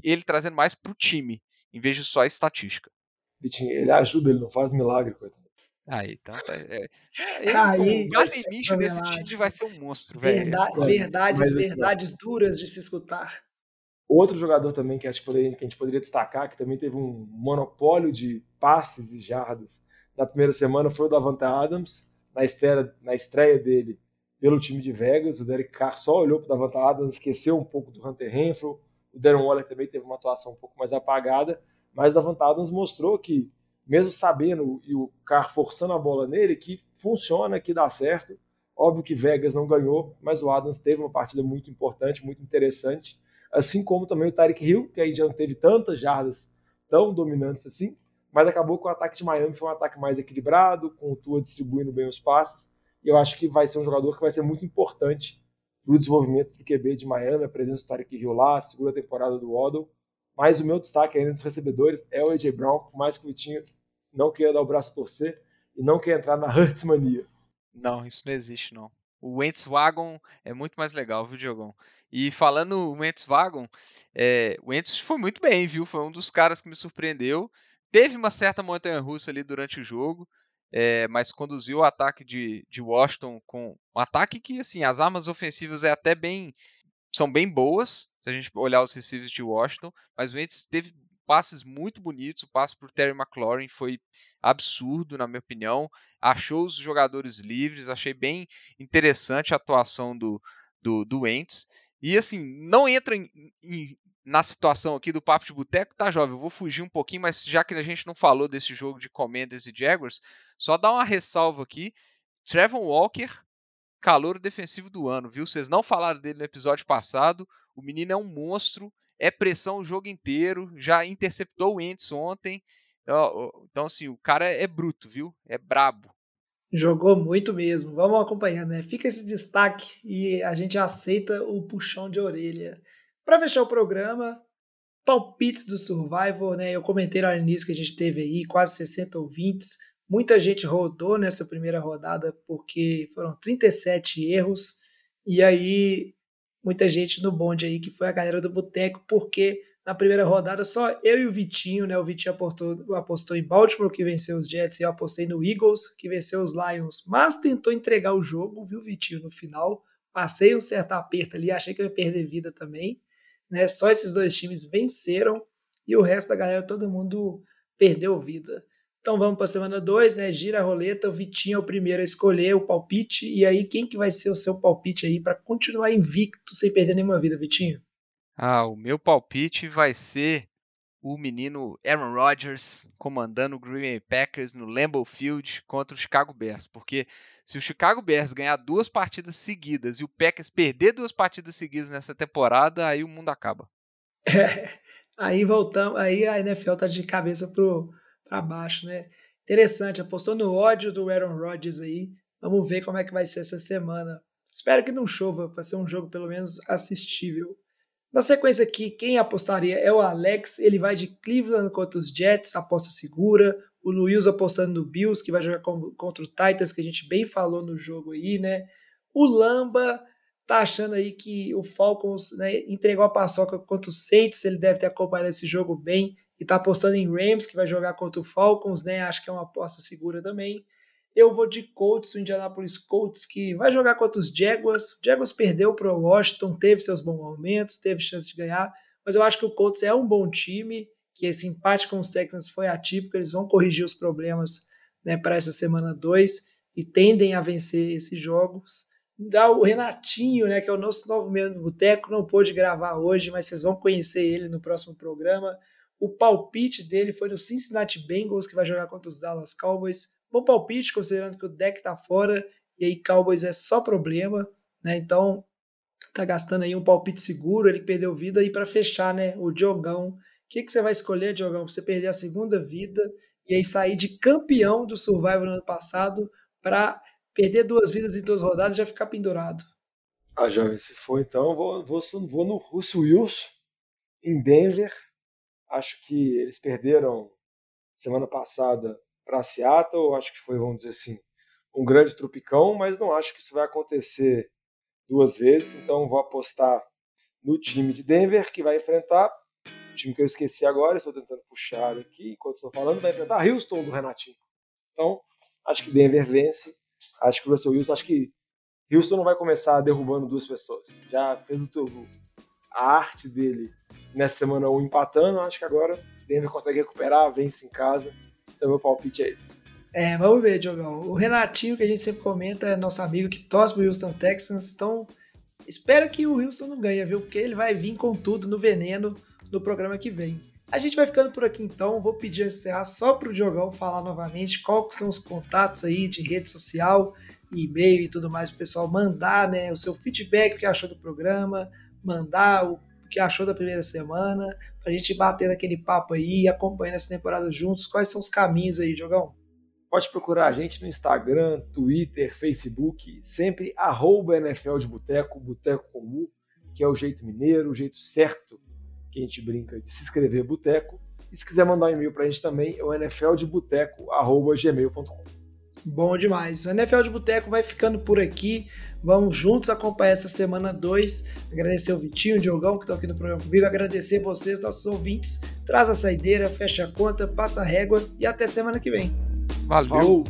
ele trazendo mais para o time, em vez de só a estatística. Vitinho, ele ajuda, ele não faz milagre, coitado. Aí, então, tá, é, é, Aí, o nesse time vai ser um monstro, velho. Verdade, verdades, mas- verdades duras de se escutar. Outro jogador também que, acho que, poderia- que a gente poderia destacar, que também teve um monopólio de passes e jardas na primeira semana, foi o Davante Adams, na estreia, na estreia dele pelo time de Vegas. O Derek Carr só olhou para o Davante Adams, esqueceu um pouco do Hunter Renfro. O Darren Waller também teve uma atuação um pouco mais apagada, mas o Davante Adams mostrou que, mesmo sabendo e o Carr forçando a bola nele, que funciona, que dá certo. Óbvio que Vegas não ganhou, mas o Adams teve uma partida muito importante, muito interessante. Assim como também o Tyreek Hill, que aí já não teve tantas jardas tão dominantes assim, mas acabou com o ataque de Miami foi um ataque mais equilibrado, com o Tua distribuindo bem os passes, e eu acho que vai ser um jogador que vai ser muito importante para o desenvolvimento do QB de Miami, a presença do Tyreek Hill lá, a segunda temporada do Waddle, mas o meu destaque ainda dos recebedores é o AJ Brown, por mais que o Vitinho não queira dar o braço a torcer e não quer entrar na Hurts mania. Não, isso não existe, não. O Wagon é muito mais legal, viu, Diogão? E falando o Wagon, é, o Wentz foi muito bem, viu? Foi um dos caras que me surpreendeu. Teve uma certa montanha-russa ali durante o jogo, é, mas conduziu o ataque de, de Washington com um ataque que, assim, as armas ofensivas é até bem são bem boas, se a gente olhar os receivers de Washington, mas o Wentz teve passes muito bonitos, o passe para o Terry McLaurin foi absurdo, na minha opinião, achou os jogadores livres, achei bem interessante a atuação do, do, do e assim, não entra em, em, na situação aqui do Papo de Boteco, tá, jovem? Eu vou fugir um pouquinho, mas já que a gente não falou desse jogo de Commanders e Jaguars, só dar uma ressalva aqui, Trevor Walker, calor defensivo do ano, viu? Vocês não falaram dele no episódio passado, o menino é um monstro, é pressão o jogo inteiro, já interceptou o Ents ontem. Então, assim, o cara é bruto, viu? É brabo. Jogou muito mesmo. Vamos acompanhando, né? Fica esse destaque e a gente aceita o puxão de orelha. Para fechar o programa, palpites do Survivor, né? Eu comentei lá no início que a gente teve aí quase 60 ouvintes. Muita gente rodou nessa primeira rodada porque foram 37 erros. E aí, muita gente no bonde aí que foi a galera do Boteco, porque na primeira rodada só eu e o Vitinho, né? O Vitinho apostou, apostou em Baltimore, que venceu os Jets, e eu apostei no Eagles, que venceu os Lions, mas tentou entregar o jogo, viu, Vitinho, no final. Passei um certo aperto ali, achei que eu ia perder vida também. Né? Só esses dois times venceram e o resto da galera, todo mundo perdeu vida. Então vamos para a semana 2, né? Gira a roleta, o Vitinho é o primeiro a escolher o palpite. E aí, quem que vai ser o seu palpite aí para continuar invicto sem perder nenhuma vida, Vitinho? Ah, o meu palpite vai ser o menino Aaron Rodgers comandando o Green Bay Packers no Lambeau Field contra o Chicago Bears, porque se o Chicago Bears ganhar duas partidas seguidas e o Packers perder duas partidas seguidas nessa temporada, aí o mundo acaba. É, aí voltamos, aí a NFL tá de cabeça para baixo, né? Interessante, apostou no ódio do Aaron Rodgers aí. Vamos ver como é que vai ser essa semana. Espero que não chova, para ser um jogo pelo menos assistível. Na sequência aqui, quem apostaria é o Alex, ele vai de Cleveland contra os Jets, aposta segura. O Luiz apostando no Bills, que vai jogar contra o Titans, que a gente bem falou no jogo aí, né? O Lamba tá achando aí que o Falcons né, entregou a paçoca contra o Saints, ele deve ter acompanhado esse jogo bem e tá apostando em Rams, que vai jogar contra o Falcons, né? Acho que é uma aposta segura também. Eu vou de Colts, o Indianapolis Colts, que vai jogar contra os Jaguars. O Jaguars perdeu para o Washington, teve seus bons momentos, teve chance de ganhar, mas eu acho que o Colts é um bom time, que esse empate com os Texans foi atípico, eles vão corrigir os problemas né, para essa semana 2 e tendem a vencer esses jogos. O Renatinho, né, que é o nosso novo membro do Boteco, não pôde gravar hoje, mas vocês vão conhecer ele no próximo programa. O palpite dele foi no Cincinnati Bengals, que vai jogar contra os Dallas Cowboys. Bom palpite, considerando que o deck tá fora e aí Cowboys é só problema, né? Então tá gastando aí um palpite seguro, ele perdeu vida e para fechar, né, o Diogão. O que, que você vai escolher, Diogão, pra você perder a segunda vida e aí sair de campeão do Survivor no ano passado para perder duas vidas em duas rodadas e já ficar pendurado? A jovem se foi, então vou, vou, vou no Russo Wilson, em Denver. Acho que eles perderam semana passada para Seattle. Acho que foi, vamos dizer assim, um grande tropicão, mas não acho que isso vai acontecer duas vezes. Então vou apostar no time de Denver que vai enfrentar o time que eu esqueci agora. Estou tentando puxar aqui enquanto estou falando. Vai enfrentar Houston do Renatinho. Então acho que Denver vence. Acho que o Russell Wilson, acho que Houston não vai começar derrubando duas pessoas. Já fez o, a arte dele nessa semana 1 empatando. Acho que agora Denver consegue recuperar, vence em casa. Então meu palpite é esse. É, vamos ver, Diogão. O Renatinho, que a gente sempre comenta, é nosso amigo que torce pro Houston Texans. Então, espero que o Houston não ganhe, viu? Porque ele vai vir com tudo no veneno no programa que vem. A gente vai ficando por aqui então. Vou pedir a encerrar só pro Diogão falar novamente quais são os contatos aí de rede social, e-mail e tudo mais pro pessoal mandar, né, o seu feedback, o que achou do programa, mandar o que achou da primeira semana, pra gente bater aquele papo aí, acompanhando essa temporada juntos. Quais são os caminhos aí, Diogão? Pode procurar a gente no Instagram, Twitter, Facebook, sempre arroba NFL de Boteco, Boteco Comum, que é o jeito mineiro, o jeito certo que a gente brinca de se escrever Boteco. E se quiser mandar um e-mail para a gente também, é o nfldeboteco.gmail.com. Bom demais. O NFL de Boteco vai ficando por aqui. Vamos juntos acompanhar essa semana 2. Agradecer o Vitinho, o Diogão que estão aqui no programa comigo. Agradecer vocês, nossos ouvintes. Traz a saideira, fecha a conta, passa a régua e até semana que vem. Valeu! Falou.